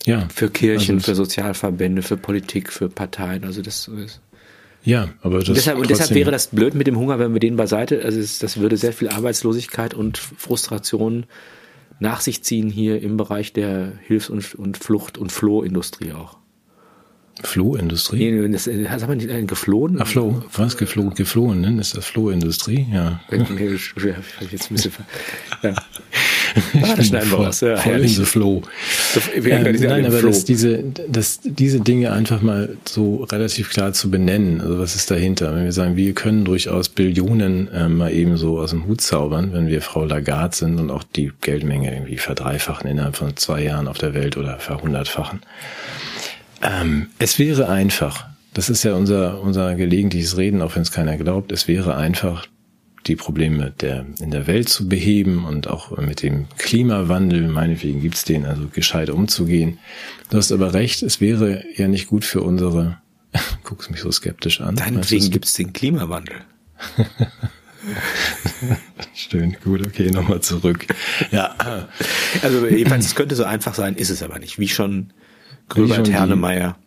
Ja. Für Kirchen, also für Sozialverbände, für Politik, für Parteien, also das ist. Ja, aber das und deshalb, und deshalb wäre das blöd mit dem Hunger, wenn wir den beiseite, also es, das würde sehr viel Arbeitslosigkeit und Frustration nach sich ziehen hier im Bereich der Hilfs- und, und Flucht- und Flohindustrie auch. Flohindustrie? Nee, das, das hat man nicht äh, geflohen. Ach, Floh. Was? Geflohen? Geflohen, ne? Ist das Flohindustrie? Ja. Jetzt ein bisschen, ja. *laughs* Ah, das schneiden wir raus. Ja, voll in the flow. Ähm, nein, aber dass diese, dass diese Dinge einfach mal so relativ klar zu benennen. Also was ist dahinter? Wenn wir sagen, wir können durchaus Billionen äh, mal eben so aus dem Hut zaubern, wenn wir Frau Lagarde sind und auch die Geldmenge irgendwie verdreifachen innerhalb von zwei Jahren auf der Welt oder verhundertfachen. Ähm, es wäre einfach, das ist ja unser, unser gelegentliches Reden, auch wenn es keiner glaubt, es wäre einfach, die Probleme der, in der Welt zu beheben und auch mit dem Klimawandel, meinetwegen gibt's den, also gescheit umzugehen. Du hast aber recht, es wäre ja nicht gut für unsere, *laughs* guckst mich so skeptisch an. Deinetwegen gibt's den Klimawandel. *laughs* Schön, gut, okay, nochmal zurück. Ja. Also jedenfalls, es könnte so einfach sein, ist es aber nicht. Wie schon Gröbert Hernemeyer.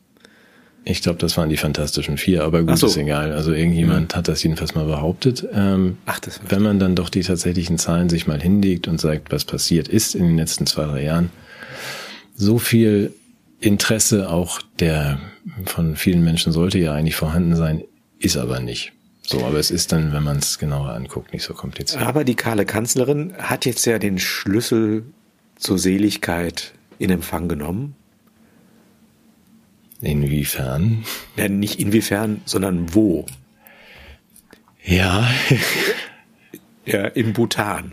Ich glaube, das waren die Fantastischen Vier, aber gut, so. ist egal. Also irgendjemand mhm. hat das jedenfalls mal behauptet. Ähm, Ach, das wenn man dann doch die tatsächlichen Zahlen sich mal hinlegt und sagt, was passiert ist in den letzten zwei, drei Jahren, so viel Interesse auch der von vielen Menschen sollte ja eigentlich vorhanden sein, ist aber nicht. So, aber es ist dann, wenn man es genauer anguckt, nicht so kompliziert. Aber die kahle Kanzlerin hat jetzt ja den Schlüssel zur Seligkeit in Empfang genommen Inwiefern? Ja, nicht inwiefern, sondern wo. Ja. *laughs* ja, in Bhutan.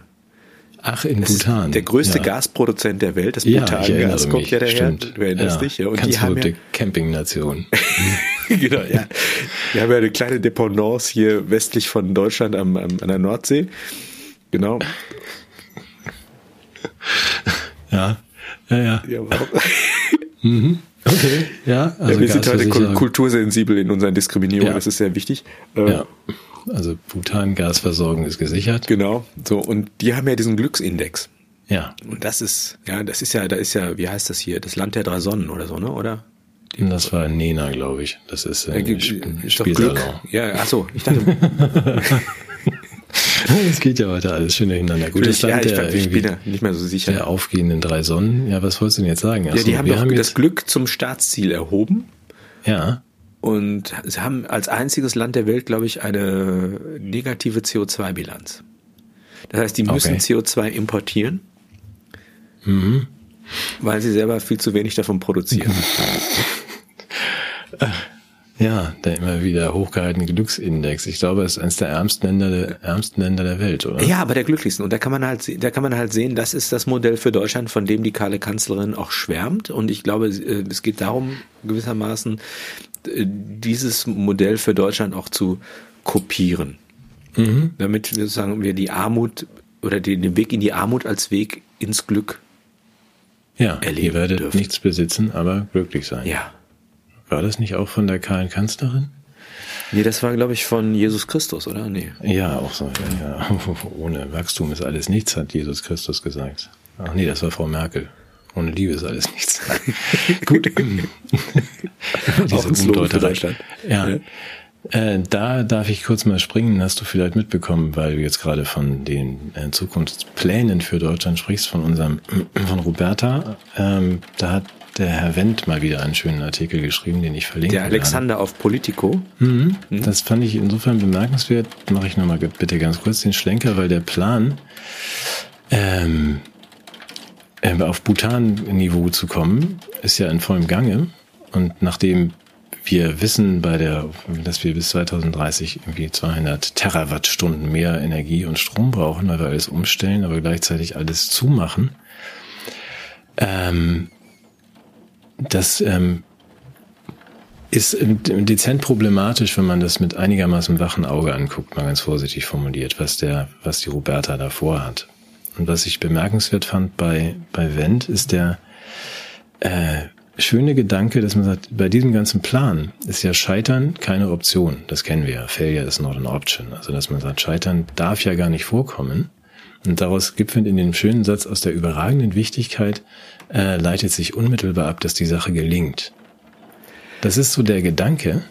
Ach, in das Bhutan. Der größte ja. Gasproduzent der Welt, das Bhutan-Gas, kommt ja daher. Stimmt. Du erinnerst ja. dich, ja. Und Ganz die haben ja, Campingnation. *laughs* genau, ja. Wir haben ja eine kleine Dependance hier westlich von Deutschland am, am, an der Nordsee. Genau. Ja, ja, ja. ja *laughs* mhm. Okay, ja. Also ja wir sind heute kultursensibel in unseren Diskriminierungen, ja. das ist sehr wichtig. Ähm, ja. Also Bhutan-Gasversorgung ist gesichert. Genau. So, und die haben ja diesen Glücksindex. Ja. Und das ist, ja, das ist ja, da ist ja, wie heißt das hier? Das Land der drei Sonnen oder so, ne? Oder? Das war Nena, glaube ich. Das ist, äh, äh, ist doch Glück. Ja, ach so, ich dachte. *laughs* Es geht ja weiter alles schön hintereinander. Gutes ja, Land der, ich bin ja nicht mehr so sicher. Der aufgehenden drei Sonnen. Ja, was wolltest du denn jetzt sagen? Achso, ja, die haben doch haben das Glück zum Staatsziel erhoben. Ja. Und sie haben als einziges Land der Welt, glaube ich, eine negative CO2-Bilanz. Das heißt, die müssen okay. CO2 importieren, mhm. weil sie selber viel zu wenig davon produzieren. *laughs* Ja, der immer wieder hochgehaltene Glücksindex. Ich glaube, es ist eines der ärmsten Länder der, ärmsten Länder der Welt, oder? Ja, aber der glücklichsten. Und da kann man halt, da kann man halt sehen, das ist das Modell für Deutschland, von dem die Karle Kanzlerin auch schwärmt. Und ich glaube, äh, es geht darum, gewissermaßen, äh, dieses Modell für Deutschland auch zu kopieren. Mhm. Damit wir sagen, wir die Armut oder den Weg in die Armut als Weg ins Glück ja, erleben ihr werdet dürfen. nichts besitzen, aber glücklich sein. Ja. War das nicht auch von der kahlen Kanzlerin? Nee, das war, glaube ich, von Jesus Christus, oder? Nee. Ja, auch so. Ja, ja. *laughs* Ohne Wachstum ist alles nichts, hat Jesus Christus gesagt. Ach nee, das war Frau Merkel. Ohne Liebe ist alles nichts. *laughs* Gut. *laughs* Diese Umdeuterei. Ja. ja. Äh, da darf ich kurz mal springen, hast du vielleicht mitbekommen, weil du jetzt gerade von den äh, Zukunftsplänen für Deutschland sprichst, von unserem, *clears throat* von Roberta. Ähm, da hat der Herr Wendt mal wieder einen schönen Artikel geschrieben, den ich verlinke. Der Alexander auf Politico. Mhm. Mhm. Das fand ich insofern bemerkenswert. Mache ich nochmal bitte ganz kurz den Schlenker, weil der Plan, ähm, äh, auf Bhutan-Niveau zu kommen, ist ja in vollem Gange. Und nachdem wir wissen bei der, dass wir bis 2030 irgendwie 200 Terawattstunden mehr Energie und Strom brauchen, weil wir alles umstellen, aber gleichzeitig alles zumachen. Ähm, das ähm, ist dezent problematisch, wenn man das mit einigermaßen wachen Auge anguckt, mal ganz vorsichtig formuliert, was der, was die Roberta davor hat. Und was ich bemerkenswert fand bei, bei Wendt, ist der, äh, schöne Gedanke, dass man sagt, bei diesem ganzen Plan ist ja Scheitern keine Option. Das kennen wir ja. Failure is not an option. Also, dass man sagt, Scheitern darf ja gar nicht vorkommen. Und daraus gipfelt in dem schönen Satz aus der überragenden Wichtigkeit, äh, leitet sich unmittelbar ab, dass die Sache gelingt. Das ist so der Gedanke,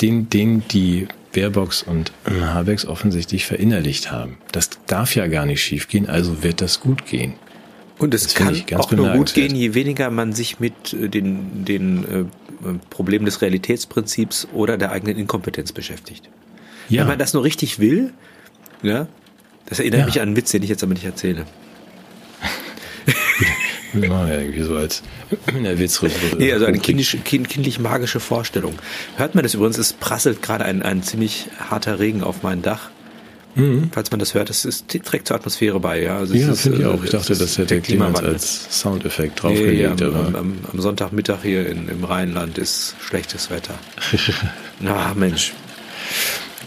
den, den die Baerbocks und Habecks offensichtlich verinnerlicht haben. Das darf ja gar nicht schiefgehen, also wird das gut gehen. Und es kann auch nur gut gehen, je weniger man sich mit äh, den, den äh, Problemen des Realitätsprinzips oder der eigenen Inkompetenz beschäftigt. Ja. Wenn man das nur richtig will, ja, das erinnert ja. mich an einen Witz, den ich jetzt aber nicht erzähle. Ja, irgendwie so als in der. Nee, also eine kindisch, kind, kindlich magische Vorstellung. Hört man das übrigens, es prasselt gerade ein, ein ziemlich harter Regen auf mein Dach. Mhm. Falls man das hört, das ist, trägt zur Atmosphäre bei. Ja, also ja finde ich auch. Ich dachte, das hätte Clemens als Soundeffekt draufgelegt. Nee, am, am, am, Sonntagmittag hier in, im Rheinland ist schlechtes Wetter. *laughs* Na Mensch.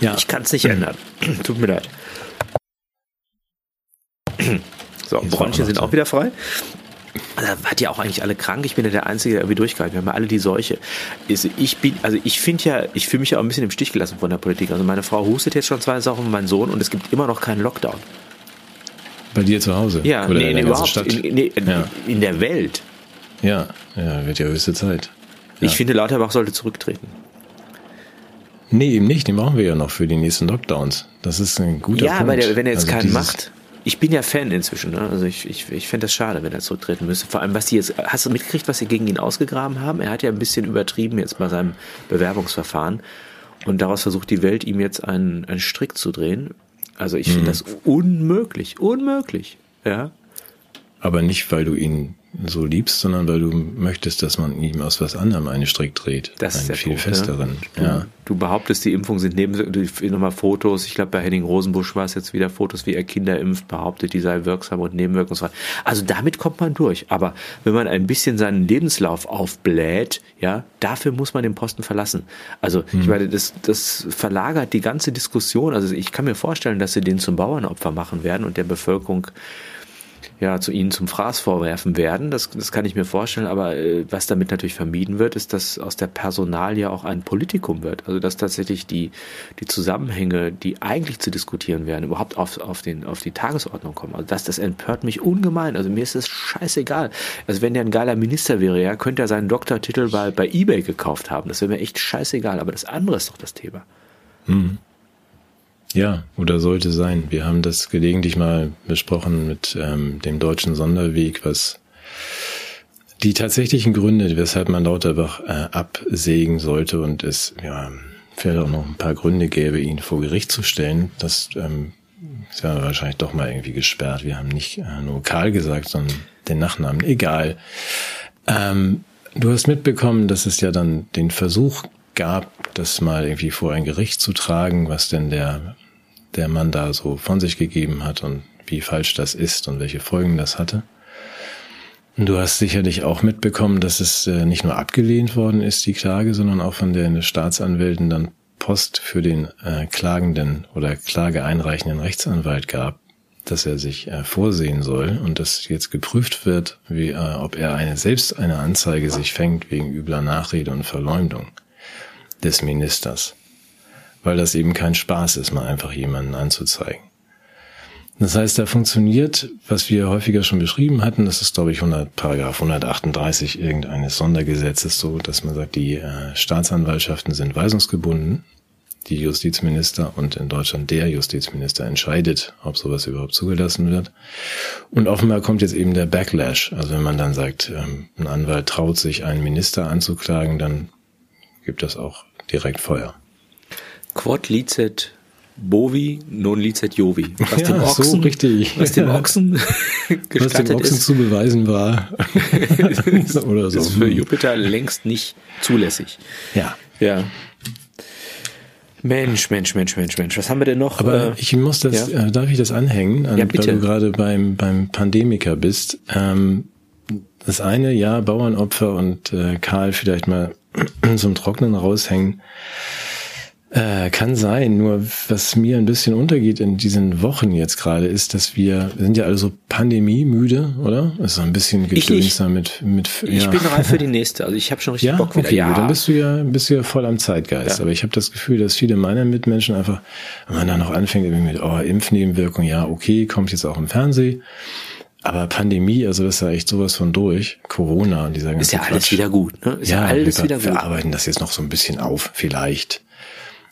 Ja. Ich kann es nicht ändern. *clears throat* Tut mir leid. So, Bronchien sind auch wieder frei. Da wart ja auch eigentlich alle krank. Ich bin ja der Einzige, der irgendwie durchgehalten. Wir haben ja alle die Seuche. Ich bin, also ich finde ja, ich fühle mich ja auch ein bisschen im Stich gelassen von der Politik. Also meine Frau hustet jetzt schon zwei Sachen, mein Sohn, und es gibt immer noch keinen Lockdown. Bei dir zu Hause? Ja, Oder nee, in, überhaupt, in, nee, ja. in der Welt. Ja, ja, wird ja höchste Zeit. Ja. Ich finde, Lauterbach sollte zurücktreten. Nee, eben nicht. Den brauchen wir ja noch für die nächsten Lockdowns. Das ist ein guter ja, Punkt. Ja, aber wenn er jetzt also keinen macht, ich bin ja Fan inzwischen. Ne? Also ich, ich, ich fände das schade, wenn er zurücktreten müsste. Vor allem, was die jetzt, hast du mitgekriegt, was sie gegen ihn ausgegraben haben? Er hat ja ein bisschen übertrieben jetzt bei seinem Bewerbungsverfahren. Und daraus versucht die Welt ihm jetzt einen, einen Strick zu drehen. Also ich finde mhm. das unmöglich, unmöglich. Ja. Aber nicht, weil du ihn so liebst, sondern weil du möchtest, dass man ihm aus was anderem einen Strick dreht. Das einen ist viel Punkt, festeren. Du, ja. du behauptest, die Impfung sind neben nochmal Fotos. Ich glaube, bei Henning Rosenbusch war es jetzt wieder Fotos, wie er Kinder impft, behauptet, die sei wirksam und nebenwirkungsfrei. Also damit kommt man durch. Aber wenn man ein bisschen seinen Lebenslauf aufbläht, ja, dafür muss man den Posten verlassen. Also hm. ich meine, das, das verlagert die ganze Diskussion. Also ich kann mir vorstellen, dass sie den zum Bauernopfer machen werden und der Bevölkerung ja, zu ihnen zum Fraß vorwerfen werden. Das, das kann ich mir vorstellen. Aber äh, was damit natürlich vermieden wird, ist, dass aus der Personal ja auch ein Politikum wird. Also dass tatsächlich die, die Zusammenhänge, die eigentlich zu diskutieren wären, überhaupt auf, auf, den, auf die Tagesordnung kommen. Also das, das empört mich ungemein. Also mir ist das scheißegal. Also wenn der ein geiler Minister wäre, ja, könnte er seinen Doktortitel bei, bei Ebay gekauft haben. Das wäre mir echt scheißegal. Aber das andere ist doch das Thema. Mhm. Ja, oder sollte sein. Wir haben das gelegentlich mal besprochen mit ähm, dem deutschen Sonderweg, was die tatsächlichen Gründe, weshalb man Lauterbach äh, absägen sollte und es ja vielleicht auch noch ein paar Gründe gäbe, ihn vor Gericht zu stellen, das ähm, ist ja wahrscheinlich doch mal irgendwie gesperrt. Wir haben nicht äh, nur Karl gesagt, sondern den Nachnamen. Egal. Ähm, du hast mitbekommen, dass es ja dann den Versuch gab, das mal irgendwie vor ein Gericht zu tragen, was denn der der Mann da so von sich gegeben hat und wie falsch das ist und welche Folgen das hatte. Du hast sicherlich auch mitbekommen, dass es äh, nicht nur abgelehnt worden ist, die Klage, sondern auch von der Staatsanwältin dann Post für den äh, klagenden oder Klage einreichenden Rechtsanwalt gab, dass er sich äh, vorsehen soll und dass jetzt geprüft wird, wie, äh, ob er eine, selbst eine Anzeige sich fängt wegen übler Nachrede und Verleumdung des Ministers weil das eben kein Spaß ist, mal einfach jemanden anzuzeigen. Das heißt, da funktioniert, was wir häufiger schon beschrieben hatten, das ist, glaube ich, 100, Paragraph 138 irgendeines Sondergesetzes so, dass man sagt, die äh, Staatsanwaltschaften sind weisungsgebunden. die Justizminister und in Deutschland der Justizminister entscheidet, ob sowas überhaupt zugelassen wird. Und offenbar kommt jetzt eben der Backlash. Also wenn man dann sagt, ähm, ein Anwalt traut sich, einen Minister anzuklagen, dann gibt das auch direkt Feuer. Quod licet Bovi, non licet Jovi. Was ja, dem Ochsen, so richtig. Was dem Ochsen *laughs* was dem Ochsen ist, zu beweisen war. *laughs* oder so. ist für Jupiter längst nicht zulässig. Ja. Ja. Mensch, Mensch, Mensch, Mensch, Mensch. Was haben wir denn noch? Aber äh, ich muss das, ja? äh, darf ich das anhängen, an, ja, bitte. weil du gerade beim, beim Pandemiker bist. Ähm, das eine, ja, Bauernopfer und äh, Karl vielleicht mal *clears throat* zum Trocknen raushängen. Äh, kann sein, nur was mir ein bisschen untergeht in diesen Wochen jetzt gerade ist, dass wir, wir sind ja alle so pandemiemüde, oder? Das ist so ein bisschen gedönster mit, mit Ich bin reif für die *laughs* nächste, also ich habe schon richtig ja? Bock wieder. Okay, ja, dann bist du ja, bist du ja voll am Zeitgeist. Ja. Aber ich habe das Gefühl, dass viele meiner Mitmenschen einfach, wenn man dann noch anfängt irgendwie mit, oh, Impfnebenwirkung, ja, okay, kommt jetzt auch im Fernsehen. Aber Pandemie, also das ist ja echt sowas von durch. Corona und dieser ganze Ist ja alles Quatsch. wieder gut, ne? Ist ja, ja alles wir, wieder gut. wir arbeiten das jetzt noch so ein bisschen auf, vielleicht.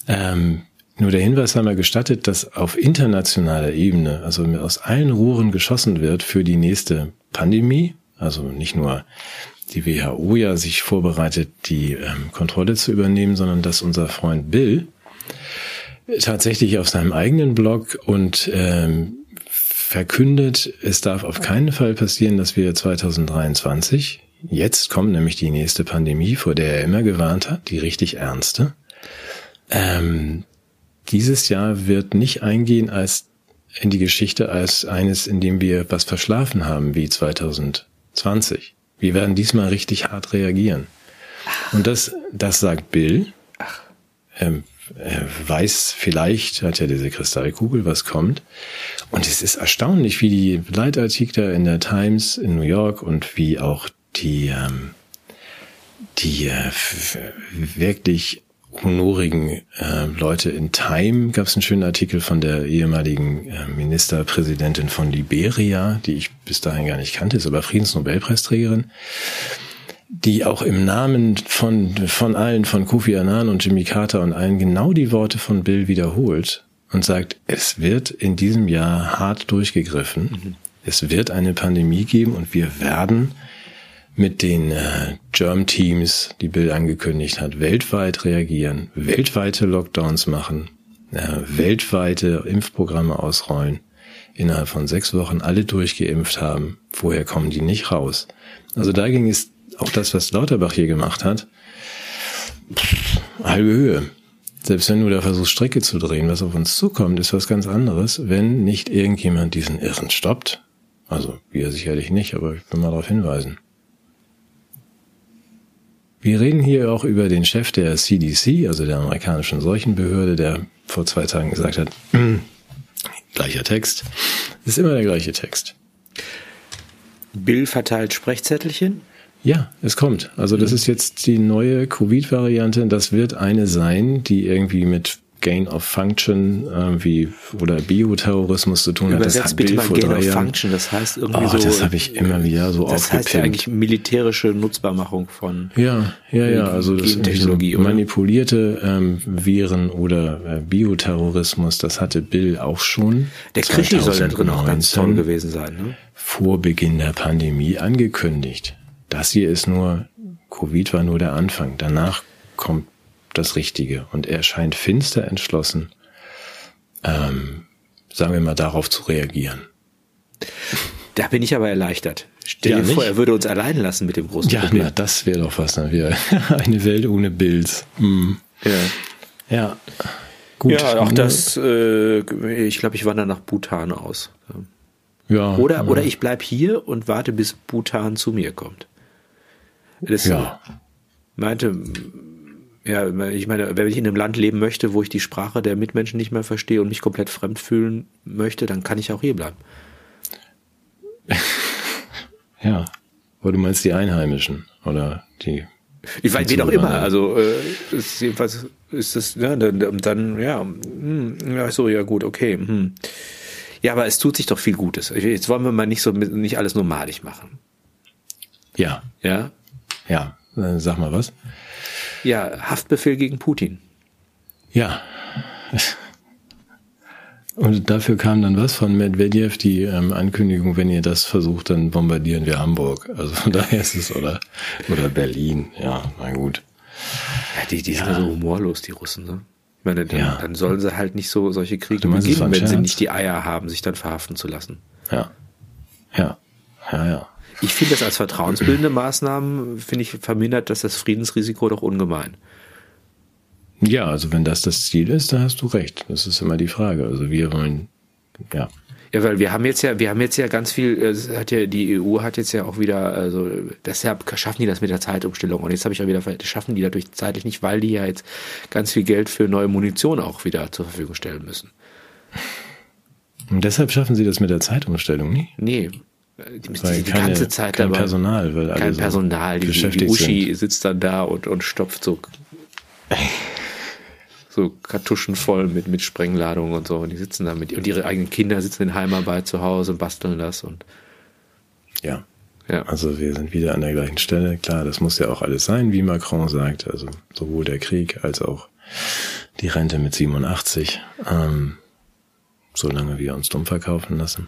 Ähm, nur der Hinweis haben wir gestattet, dass auf internationaler Ebene, also aus allen Rohren geschossen wird für die nächste Pandemie. Also nicht nur die WHO ja sich vorbereitet, die ähm, Kontrolle zu übernehmen, sondern dass unser Freund Bill tatsächlich auf seinem eigenen Blog und ähm, verkündet, es darf auf keinen Fall passieren, dass wir 2023, jetzt kommt nämlich die nächste Pandemie, vor der er immer gewarnt hat, die richtig ernste, ähm, dieses Jahr wird nicht eingehen als in die Geschichte als eines, in dem wir was verschlafen haben wie 2020. Wir werden diesmal richtig hart reagieren. Und das, das sagt Bill. Ähm, weiß vielleicht, hat ja diese Kristallkugel, was kommt. Und es ist erstaunlich, wie die Leitartikel in der Times in New York und wie auch die, ähm, die äh, wirklich honorigen äh, Leute in Time gab es einen schönen Artikel von der ehemaligen äh, Ministerpräsidentin von Liberia, die ich bis dahin gar nicht kannte, ist aber Friedensnobelpreisträgerin, die auch im Namen von, von allen, von Kofi Annan und Jimmy Carter und allen genau die Worte von Bill wiederholt und sagt, es wird in diesem Jahr hart durchgegriffen. Mhm. Es wird eine Pandemie geben und wir werden mit den äh, Germ-Teams, die Bill angekündigt hat, weltweit reagieren, weltweite Lockdowns machen, äh, weltweite Impfprogramme ausrollen, innerhalb von sechs Wochen alle durchgeimpft haben. Vorher kommen die nicht raus. Also da ging es auch das, was Lauterbach hier gemacht hat, halbe Höhe. Selbst wenn du da versuchst, Strecke zu drehen, was auf uns zukommt, ist was ganz anderes, wenn nicht irgendjemand diesen Irren stoppt. Also wir sicherlich nicht, aber ich will mal darauf hinweisen. Wir reden hier auch über den Chef der CDC, also der amerikanischen Seuchenbehörde, der vor zwei Tagen gesagt hat, *clears throat* gleicher Text, ist immer der gleiche Text. Bill verteilt Sprechzettelchen? Ja, es kommt. Also das ist jetzt die neue Covid-Variante. Das wird eine sein, die irgendwie mit Gain of Function irgendwie oder Bioterrorismus zu tun hat. Übersetzt das hat bitte Bill mal Gain of Jahren. Function, das heißt irgendwie oh, so. das habe ich immer wieder so Das heißt ja eigentlich militärische Nutzbarmachung von ja, ja, ja, also das Gentechnologie, so manipulierte ähm, Viren oder äh, Bioterrorismus, das hatte Bill auch schon. Der Krichi soll da drin auch ganz toll gewesen sein, ne? Vor Beginn der Pandemie angekündigt. Das hier ist nur Covid war nur der Anfang. Danach kommt das Richtige. Und er scheint finster entschlossen, ähm, sagen wir mal, darauf zu reagieren. Da bin ich aber erleichtert. Stell Ja, dir vor, nicht? er würde uns allein lassen mit dem großen Ja, Problem. na, das wäre doch was. Dann wäre *laughs* eine Welt ohne Bild. Hm. ja. Ja. Gut. ja, auch ne? das, äh, ich glaube, ich wandere nach Bhutan aus. Ja. Oder, ja. oder ich bleib hier und warte, bis Bhutan zu mir kommt. Das Ja. meinte, ja, ich meine, wenn ich in einem Land leben möchte, wo ich die Sprache der Mitmenschen nicht mehr verstehe und mich komplett fremd fühlen möchte, dann kann ich auch hier bleiben. *laughs* Ja. Aber du meinst die Einheimischen oder die. Ich weiß, wie auch immer. Also äh, ist jedenfalls ist das, ja, dann, dann ja, hm, ja, so, ja gut, okay. Hm. Ja, aber es tut sich doch viel Gutes. Jetzt wollen wir mal nicht so nicht alles nur malig machen. Ja. Ja, Ja. Äh, Sag mal was. ja, Haftbefehl gegen Putin. Ja. Und dafür kam dann was von Medvedev, die ähm, Ankündigung, wenn ihr das versucht, dann bombardieren wir Hamburg. Also von daher ist es, oder, oder Berlin. Ja, na gut. Ja, die, die sind ja so humorlos, die Russen, ne? Ich meine, dann, Ja. dann sollen sie halt nicht so solche Kriege meinst, beginnen, wenn sie Scherz? nicht die Eier haben, sich dann verhaften zu lassen. Ja. Ja. Ja, ja. Ich finde das als vertrauensbildende Maßnahmen, finde ich, vermindert das das Friedensrisiko doch ungemein. Ja, also wenn das das Ziel ist, da hast du recht. Das ist immer die Frage. Also wir wollen, ja. Ja, weil wir haben jetzt ja, wir haben jetzt ja ganz viel, äh, hat ja, die EU hat jetzt ja auch wieder, also deshalb schaffen die das mit der Zeitumstellung. Und jetzt habe ich auch wieder, schaffen die dadurch zeitlich nicht, weil die ja jetzt ganz viel Geld für neue Munition auch wieder zur Verfügung stellen müssen. Und deshalb schaffen sie das mit der Zeitumstellung nie. Nee, die müssen Weil die keine- ganze Zeit kein dabei. Personal, weil kein so Personal. Die, die, die Uschi sind. sitzt dann da und, und stopft so *laughs* so Kartuschen voll mit, mit Sprengladungen und so. Und die sitzen da mit, und ihre eigenen Kinder sitzen in Heimarbeit zu Hause und basteln das und Ja. ja. Also wir sind wieder an der gleichen Stelle. Klar, das muss ja auch alles sein, wie Macron sagt. Also sowohl der Krieg als auch die Rente mit 87. Ähm, solange wir uns dumm verkaufen lassen.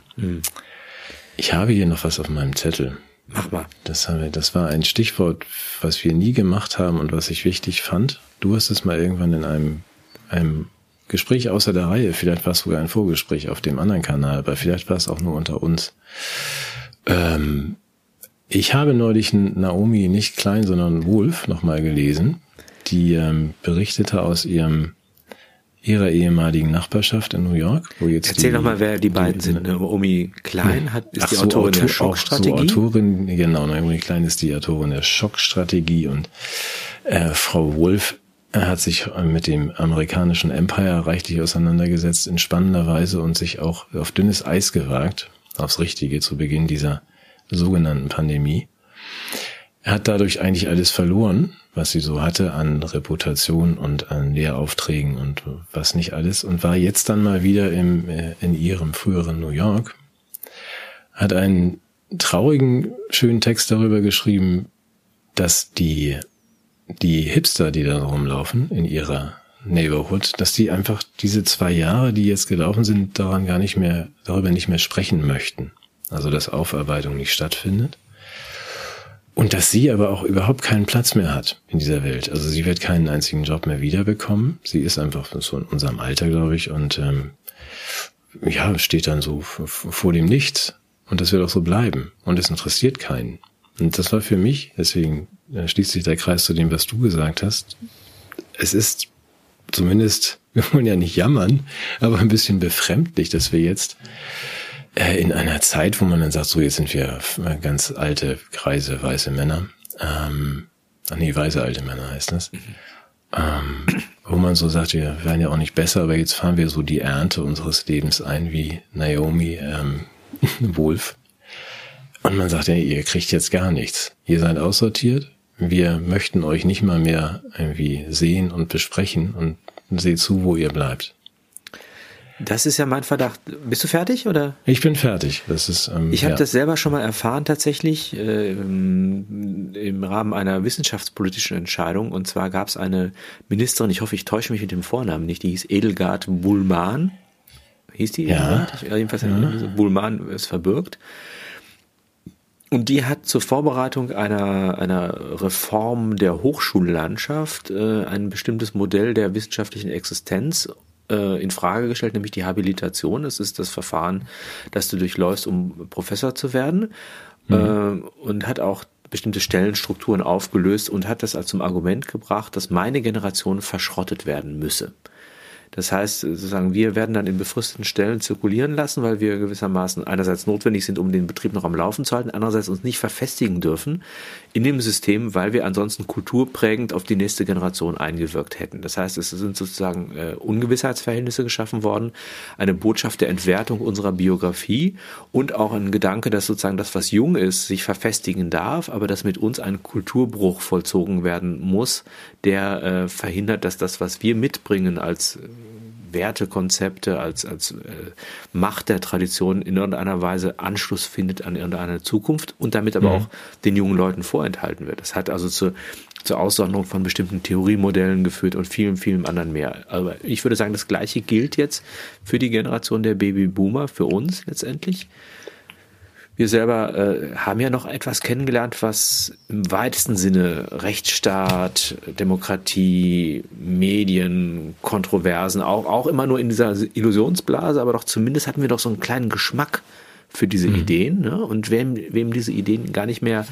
Ich habe hier noch was auf meinem Zettel. Mach mal. Das, haben wir, das war ein Stichwort, was wir nie gemacht haben und was ich wichtig fand. Du hast es mal irgendwann in einem, einem Gespräch außer der Reihe, vielleicht war es sogar ein Vorgespräch auf dem anderen Kanal, aber vielleicht war es auch nur unter uns. Ähm, ich habe neulich Naomi nicht Klein, sondern Wolf nochmal gelesen, die ähm, berichtete aus ihrem ihrer ehemaligen Nachbarschaft in New York, wo jetzt Erzähl die, noch mal, wer die beiden sind. Ne? Omi Klein hat, ist Ach die so, Autorin der Autor- auch Schockstrategie. So Autorin, genau, Naomi Klein ist die Autorin der Schockstrategie und äh, Frau Wolf äh, hat sich äh, mit dem amerikanischen Empire reichlich auseinandergesetzt in spannender Weise und sich auch auf dünnes Eis gewagt, aufs Richtige zu Beginn dieser sogenannten Pandemie. Er hat dadurch eigentlich alles verloren, was sie so hatte an Reputation und an Lehraufträgen und was nicht alles und war jetzt dann mal wieder im, äh, in ihrem früheren New York hat einen traurigen, schönen Text darüber geschrieben, dass die, die Hipster, die da rumlaufen in ihrer Neighborhood, dass die einfach diese zwei Jahre, die jetzt gelaufen sind, daran gar nicht mehr, darüber nicht mehr sprechen möchten. Also, dass Aufarbeitung nicht stattfindet. Und dass sie aber auch überhaupt keinen Platz mehr hat in dieser Welt. Also sie wird keinen einzigen Job mehr wiederbekommen. Sie ist einfach so in unserem Alter, glaube ich, und ähm, ja, steht dann so vor dem Nichts. Und das wird auch so bleiben. Und es interessiert keinen. Und das war für mich, deswegen äh, schließt sich der Kreis zu dem, was du gesagt hast. Es ist zumindest, *laughs* wir wollen ja nicht jammern, aber ein bisschen befremdlich, dass wir jetzt äh, in einer Zeit, wo man dann sagt, so jetzt sind wir f- ganz alte, greise, weiße Männer. Ähm, ach nee, weiße alte Männer heißt das. Ähm, wo man so sagt, wir werden ja auch nicht besser, aber jetzt fahren wir so die Ernte unseres Lebens ein, wie Naomi ähm, *laughs* Wolf. Und man sagt ja, ihr kriegt jetzt gar nichts. Ihr seid aussortiert. Wir möchten euch nicht mal mehr irgendwie sehen und besprechen und seht zu, wo ihr bleibt. Das ist ja mein Verdacht. Bist du fertig oder? Ich bin fertig. Das ist. Ähm, Ich habe ja. das selber schon mal erfahren tatsächlich äh, im Rahmen einer wissenschaftspolitischen Entscheidung. Und zwar gab es eine Ministerin, ich hoffe, ich täusche mich mit dem Vornamen nicht, die hieß Edelgard Bullmann. Hieß die? Ja. Edelgard? Ich- Jedenfalls ja. Bullmann ist verbürgt. Und die hat zur Vorbereitung einer, einer Reform der Hochschullandschaft äh, ein bestimmtes Modell der wissenschaftlichen Existenz äh, in Frage gestellt, nämlich die Habilitation. Das ist das Verfahren, das du durchläufst, um Professor zu werden. Äh, und hat auch bestimmte Stellenstrukturen aufgelöst und hat das als zum Argument gebracht, dass meine Generation verschrottet werden müsse. Das heißt, sozusagen, wir werden dann in befristeten Stellen zirkulieren lassen, weil wir gewissermaßen einerseits notwendig sind, um den Betrieb noch am Laufen zu halten, andererseits uns nicht verfestigen dürfen in dem System, weil wir ansonsten kulturprägend auf die nächste Generation eingewirkt hätten. Das heißt, es sind sozusagen äh, Ungewissheitsverhältnisse geschaffen worden, eine Botschaft der Entwertung unserer Biografie und auch ein Gedanke, dass sozusagen das, was jung ist, sich verfestigen darf, aber dass mit uns ein Kulturbruch vollzogen werden muss, der äh, verhindert, dass das, was wir mitbringen als Wertekonzepte, als, als äh, Macht der Tradition in irgendeiner Weise Anschluss findet an irgendeine Zukunft und damit aber auch den jungen Leuten vorenthalten wird. Das hat also zu zur Aussonderung von bestimmten Theoriemodellen geführt und vielen, vielen anderen mehr. Aber ich würde sagen, das Gleiche gilt jetzt für die Generation der Babyboomer, für uns letztendlich. Wir selber äh, haben ja noch etwas kennengelernt, was im weitesten Sinne Rechtsstaat, Demokratie, Medien, Kontroversen, auch, auch immer nur in dieser Illusionsblase, aber doch zumindest hatten wir doch so einen kleinen Geschmack für diese mhm. Ideen. Ne? Und wem, wem diese Ideen gar nicht mehr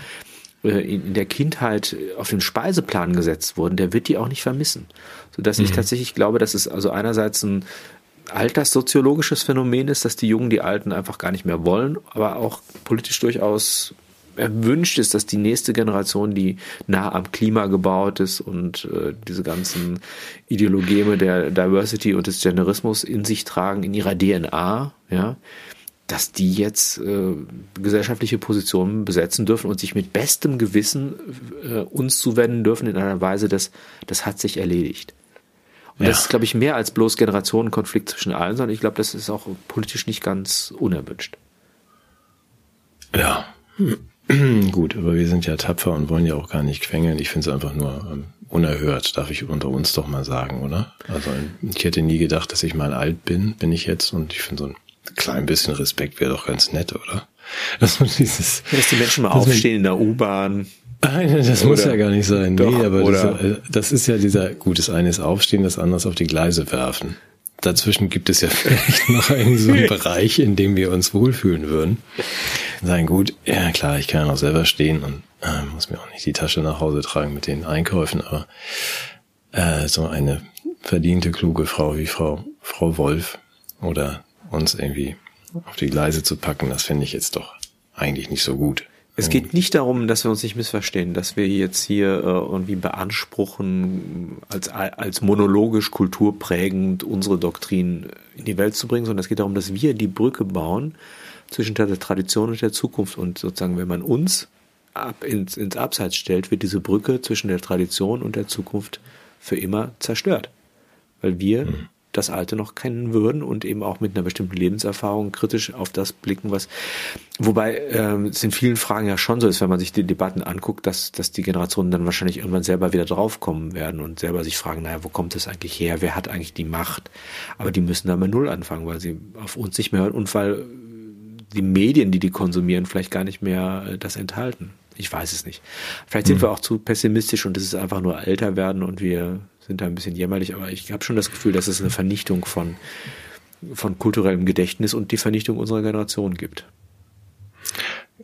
äh, in der Kindheit auf den Speiseplan gesetzt wurden, der wird die auch nicht vermissen. Sodass mhm. ich tatsächlich glaube, dass es also einerseits ein alterssoziologisches Phänomen ist, dass die Jungen die Alten einfach gar nicht mehr wollen, aber auch politisch durchaus erwünscht ist, dass die nächste Generation, die nah am Klima gebaut ist und äh, diese ganzen Ideologeme der Diversity und des Generismus in sich tragen, in ihrer DNA, ja, dass die jetzt äh, gesellschaftliche Positionen besetzen dürfen und sich mit bestem Gewissen äh, uns zuwenden dürfen in einer Weise, dass das hat sich erledigt. Und ja. das ist, glaube ich, mehr als bloß Generationenkonflikt zwischen allen, sondern ich glaube, das ist auch politisch nicht ganz unerwünscht. Ja. *clears throat* Gut, aber wir sind ja tapfer und wollen ja auch gar nicht quengeln. Ich finde es einfach nur ähm, unerhört, darf ich unter uns doch mal sagen, oder? Also ich hätte nie gedacht, dass ich mal alt bin, bin ich jetzt und ich finde so ein klein bisschen Respekt wäre doch ganz nett, oder? Dass *laughs* man dieses, dass die Menschen mal *laughs* aufstehen in der U-Bahn. Nein, das oder, muss ja gar nicht sein. Doch, nee, aber das, äh, das, ist ja dieser, gut, das eine ist aufstehen, das andere ist auf die Gleise werfen. Dazwischen gibt es ja *laughs* vielleicht noch einen so einen Bereich, in dem wir uns wohlfühlen würden. Sagen, gut, ja klar, ich kann ja noch selber stehen und äh, muss mir auch nicht die Tasche nach Hause tragen mit den Einkäufen, aber äh, so eine verdiente, kluge Frau wie Frau, Frau Wolf oder uns irgendwie auf die Gleise zu packen, das finde ich jetzt doch eigentlich nicht so gut. Es geht nicht darum, dass wir uns nicht missverstehen, dass wir jetzt hier äh, irgendwie beanspruchen, als, als monologisch kulturprägend unsere Doktrin in die Welt zu bringen, sondern es geht darum, dass wir die Brücke bauen zwischen der Tradition und der Zukunft. Und sozusagen, wenn man uns ab ins, ins Abseits stellt, wird diese Brücke zwischen der Tradition und der Zukunft für immer zerstört. Weil wir mhm das Alte noch kennen würden und eben auch mit einer bestimmten Lebenserfahrung kritisch auf das blicken, was wobei äh, es in vielen Fragen ja schon so ist, wenn man sich die Debatten anguckt, dass, dass die Generationen dann wahrscheinlich irgendwann selber wieder draufkommen werden und selber sich fragen, naja, wo kommt das eigentlich her? Wer hat eigentlich die Macht? Aber die müssen dann bei Null anfangen, weil sie auf uns nicht mehr hören und weil die Medien, die die konsumieren, vielleicht gar nicht mehr äh, das enthalten. Ich weiß es nicht. Vielleicht sind mhm. wir auch zu pessimistisch und es ist einfach nur älter werden und wir sind da ein bisschen jämmerlich, aber ich habe schon das Gefühl, dass es eine Vernichtung von, von kulturellem Gedächtnis und die Vernichtung unserer Generation gibt.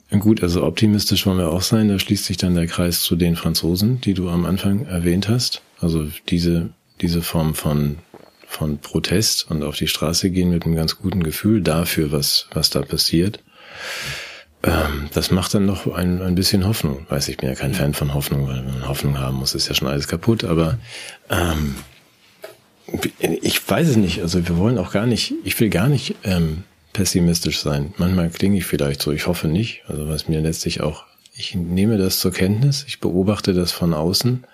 Gut, also optimistisch wollen wir auch sein. Da schließt sich dann der Kreis zu den Franzosen, die du am Anfang erwähnt hast. Also diese, diese Form von, von Protest und auf die Straße gehen mit einem ganz guten Gefühl dafür, was, was da passiert. Ähm, das macht dann noch ein, ein bisschen Hoffnung. Weiß ich, bin ja kein Fan von Hoffnung, weil wenn man Hoffnung haben muss, ist ja schon alles kaputt. Aber ähm, ich weiß es nicht. Also wir wollen auch gar nicht, ich will gar nicht ähm, pessimistisch sein. Manchmal klinge ich vielleicht so, ich hoffe nicht. Also was mir letztlich auch, ich nehme das zur Kenntnis, ich beobachte das von außen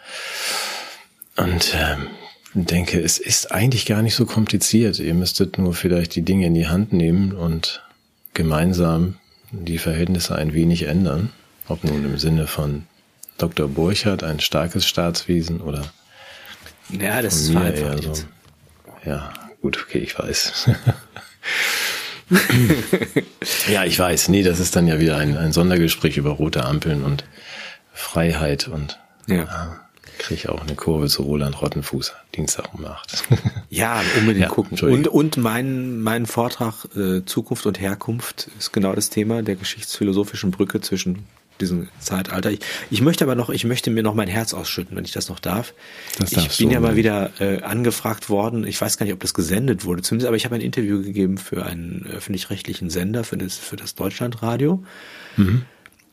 und ähm, denke, es ist eigentlich gar nicht so kompliziert. Ihr müsstet nur vielleicht die Dinge in die Hand nehmen und gemeinsam die Verhältnisse ein wenig ändern. Ob nun im Sinne von Dr. Burchardt ein starkes Staatswesen oder ja, das ist mir eher so. Ja, gut, okay, ich weiß. *laughs* ja, ich weiß. Nee, das ist dann ja wieder ein, ein Sondergespräch über rote Ampeln und Freiheit und ja. Kriege ich auch eine Kurve zu Roland Rottenfuß Dienstag um acht. *laughs* ja, unbedingt ja, gucken. Und, und mein, mein Vortrag äh, Zukunft und Herkunft ist genau das Thema der geschichtsphilosophischen Brücke zwischen diesem Zeitalter. Ich, ich möchte aber noch, ich möchte mir noch mein Herz ausschütten, wenn ich das noch darf. Das ich bin ja mal wieder äh, angefragt worden. Ich weiß gar nicht, ob das gesendet wurde, zumindest, aber ich habe ein Interview gegeben für einen öffentlich-rechtlichen Sender, für das, für das Deutschlandradio. Mhm.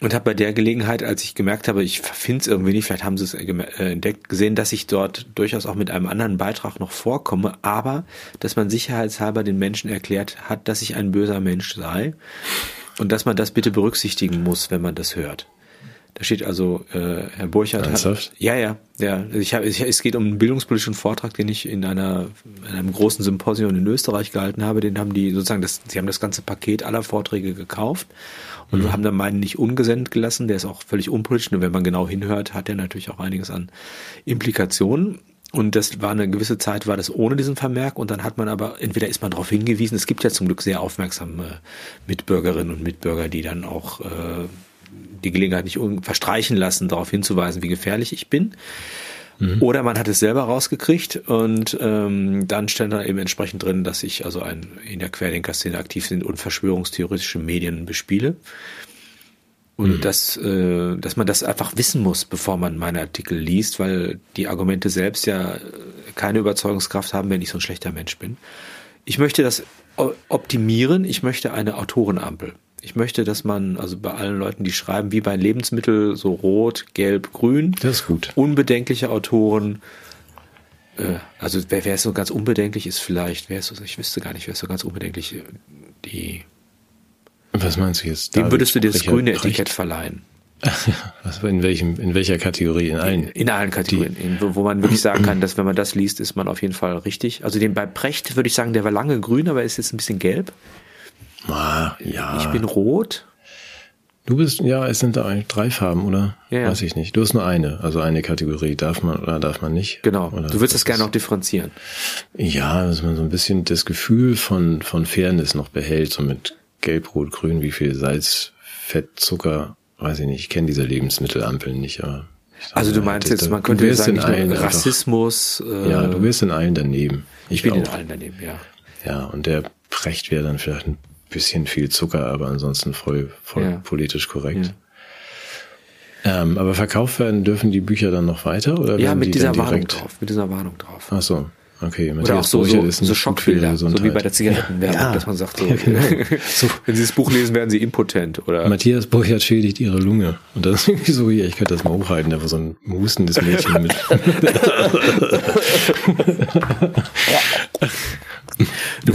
Und habe bei der Gelegenheit, als ich gemerkt habe, ich finde es irgendwie nicht, vielleicht haben sie es äh, äh, entdeckt, gesehen, dass ich dort durchaus auch mit einem anderen Beitrag noch vorkomme, aber dass man sicherheitshalber den Menschen erklärt hat, dass ich ein böser Mensch sei und dass man das bitte berücksichtigen muss, wenn man das hört. Da steht also, äh, Herr Burchardt Ernsthaft? hat. Ja, ja, ja. Ich hab, ich, es geht um einen bildungspolitischen Vortrag, den ich in einer in einem großen Symposium in Österreich gehalten habe. Den haben die sozusagen das, sie haben das ganze Paket aller Vorträge gekauft und Mhm. haben dann meinen nicht ungesendet gelassen. Der ist auch völlig unpolitisch. Nur wenn man genau hinhört, hat der natürlich auch einiges an Implikationen. Und das war eine gewisse Zeit, war das ohne diesen Vermerk. Und dann hat man aber, entweder ist man darauf hingewiesen, es gibt ja zum Glück sehr aufmerksame Mitbürgerinnen und Mitbürger, die dann auch äh, die Gelegenheit nicht verstreichen lassen, darauf hinzuweisen, wie gefährlich ich bin. Oder man hat es selber rausgekriegt und ähm, dann stand da eben entsprechend drin, dass ich also ein, in der Querdenker-Szene aktiv bin und verschwörungstheoretische Medien bespiele. Und dass, äh, dass man das einfach wissen muss, bevor man meine Artikel liest, weil die Argumente selbst ja keine Überzeugungskraft haben, wenn ich so ein schlechter Mensch bin. Ich möchte das optimieren, ich möchte eine Autorenampel. Ich möchte, dass man, also bei allen Leuten, die schreiben, wie bei Lebensmitteln, so rot, gelb, grün, Das ist gut. unbedenkliche Autoren, äh, also wer, wer so ganz unbedenklich ist vielleicht, wer ist so, ich wüsste gar nicht, wer ist so ganz unbedenklich, äh, die, Was meinst du jetzt? dem David würdest du dir das Richard grüne? Etikett verleihen. *laughs* Was, in welchem, in welcher Kategorie? In allen? In allen Kategorien, in, wo wo man wirklich *clears throat* sagen kann, dass wenn man das liest, ist man auf jeden Fall richtig. Also den bei Precht würde ich sagen, der war lange grün, aber ist jetzt ein bisschen gelb. Ah, ja. Ich bin rot. Du bist, ja, es sind da eigentlich drei Farben, oder? Ja, ja. Weiß ich nicht. Du hast nur eine, also eine Kategorie. Darf man oder darf man nicht? Genau. Oder du würdest das ist- gerne noch differenzieren. Ja, dass man so ein bisschen das Gefühl von, von Fairness noch behält, so mit Gelb, Rot, Grün, wie viel Salz, Fett, Zucker, weiß ich nicht. Ich kenne diese Lebensmittelampeln nicht, aber. ich Also du meinst jetzt, man könnte sagen, in allen Rassismus. Äh, Ja, du wirst in allen daneben. ich bin in auch. allen daneben, ja. Ja, und der Precht wäre dann vielleicht ein bisschen viel Zucker, aber ansonsten voll, voll Ja. politisch korrekt. Ähm, aber verkauft werden dürfen die Bücher dann noch weiter? Oder Ja, mit die dieser Warnung drauf, mit dieser Warnung drauf. Ach so, okay. Oder auch Matthias so, Burchert so, ist so Schockbilder, so wie bei der Zigarettenwerbung, Ja. dass man sagt, so, *laughs* Ja, genau. so, *laughs* wenn Sie das Buch lesen, werden Sie impotent. Oder Matthias Burchert schädigt ihre Lunge. Und das ist irgendwie so hier, ich könnte das mal hochhalten, da war so ein hustendes Mädchen mit. *laughs*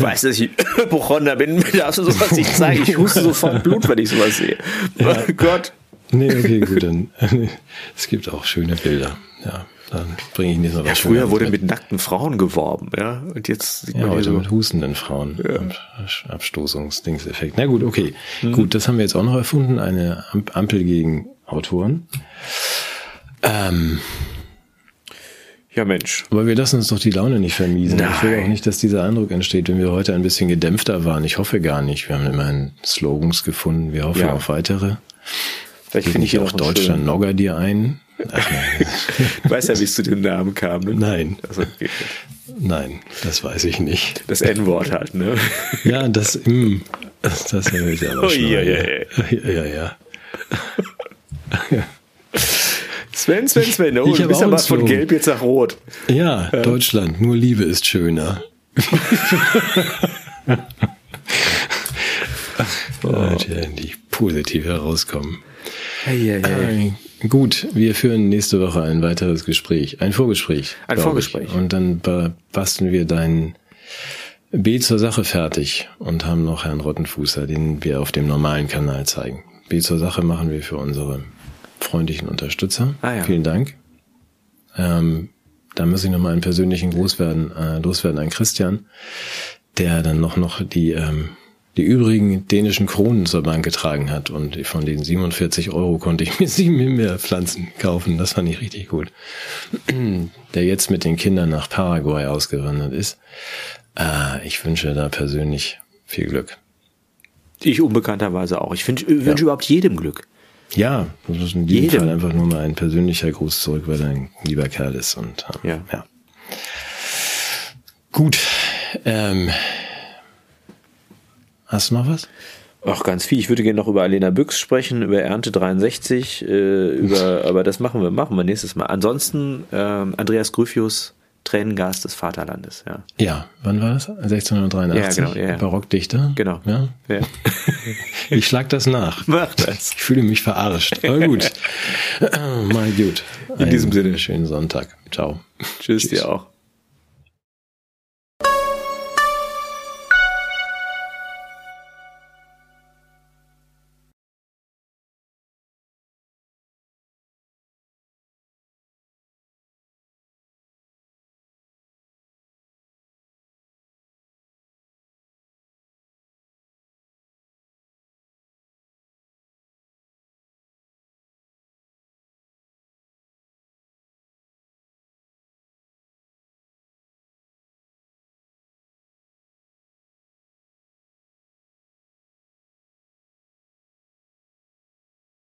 du weißt, dass ich *coughs* Hypochonder bin, *coughs* darfst du sowas nicht zeigen. Ich huste sofort Blut, wenn ich sowas sehe. Oh Gott. Nee, okay, gut, dann. *laughs* Es gibt auch schöne Bilder. Ja, dann bringe ich nicht noch was Ja, früher wurde mit. mit nackten Frauen geworben, ja. Und jetzt sieht Ja, man heute so. mit hustenden Frauen. Ab- Abstoßungsdingseffekt. Na gut, okay. Mhm. Gut, das haben wir jetzt auch noch erfunden. Eine Am- Ampel gegen Autoren. Ähm, Ja, Mensch. aber wir lassen uns doch die Laune nicht vermiesen. Ich will Nein. auch nicht, dass dieser Eindruck entsteht, wenn wir heute ein bisschen gedämpfter waren. Ich hoffe gar nicht. Wir haben immerhin Slogans gefunden. Wir hoffen Ja. auf weitere. Vielleicht finde ich auch Deutschland Nogger dir ein? Nein. *laughs* Du weißt ja, wie es zu dem Namen kam, ne? Nein, Also, okay. nein, das weiß ich nicht. Das N-Wort halt, ne? *laughs* Ja, das, mm, das, das höre ich aber Oh, schon. ja, mal, ja, ja, ja, ja. Sven, Sven, Sven, oh, Ich du bist aber von Slogan. gelb jetzt nach rot. Ja, Deutschland, nur Liebe ist schöner. *laughs* *laughs* oh. Die positiv herauskommen. Äh, gut, wir führen nächste Woche ein weiteres Gespräch, ein Vorgespräch. Ein Vorgespräch. Ich. Und dann ba- basteln wir dein B zur Sache fertig und haben noch Herrn Rottenfußer, den wir auf dem normalen Kanal zeigen. B zur Sache machen wir für unsere freundlichen Unterstützer. Ah, ja. Vielen Dank. Ähm, da muss ich noch mal einen persönlichen Gruß werden, äh, loswerden an Christian, der dann noch noch die ähm, die übrigen dänischen Kronen zur Bank getragen hat und von den 47 Euro konnte ich *laughs* mir sieben Himbeerpflanzen kaufen. Das fand ich richtig gut. *clears throat* Der jetzt mit den Kindern nach Paraguay ausgewandert ist. Äh, ich wünsche da persönlich viel Glück. Ich unbekannterweise auch. Ich wünsche wünsch überhaupt jedem Glück. Ja, das ist in diesem Jedem. Fall einfach nur mal ein persönlicher Gruß zurück, weil er ein lieber Kerl ist. Und ähm, Ja. ja. Gut. Ähm, hast du noch was? Ach, ganz viel. Ich würde gerne noch über Alena Büchs sprechen, über Ernte 63, äh, über, *laughs* aber das machen wir, machen wir nächstes Mal. Ansonsten ähm, Andreas Gryphius, Tränengas des Vaterlandes, ja. Ja, wann war das? 1683. Ja, genau, ja, ja. Barockdichter. Genau. Ja. ja. *laughs* Ich schlag das nach. Mach das. Ich fühle mich verarscht. Aber gut. *laughs* Mal gut. In diesem Sinne. Schönen Sonntag. Ciao. Tschüss, dir auch.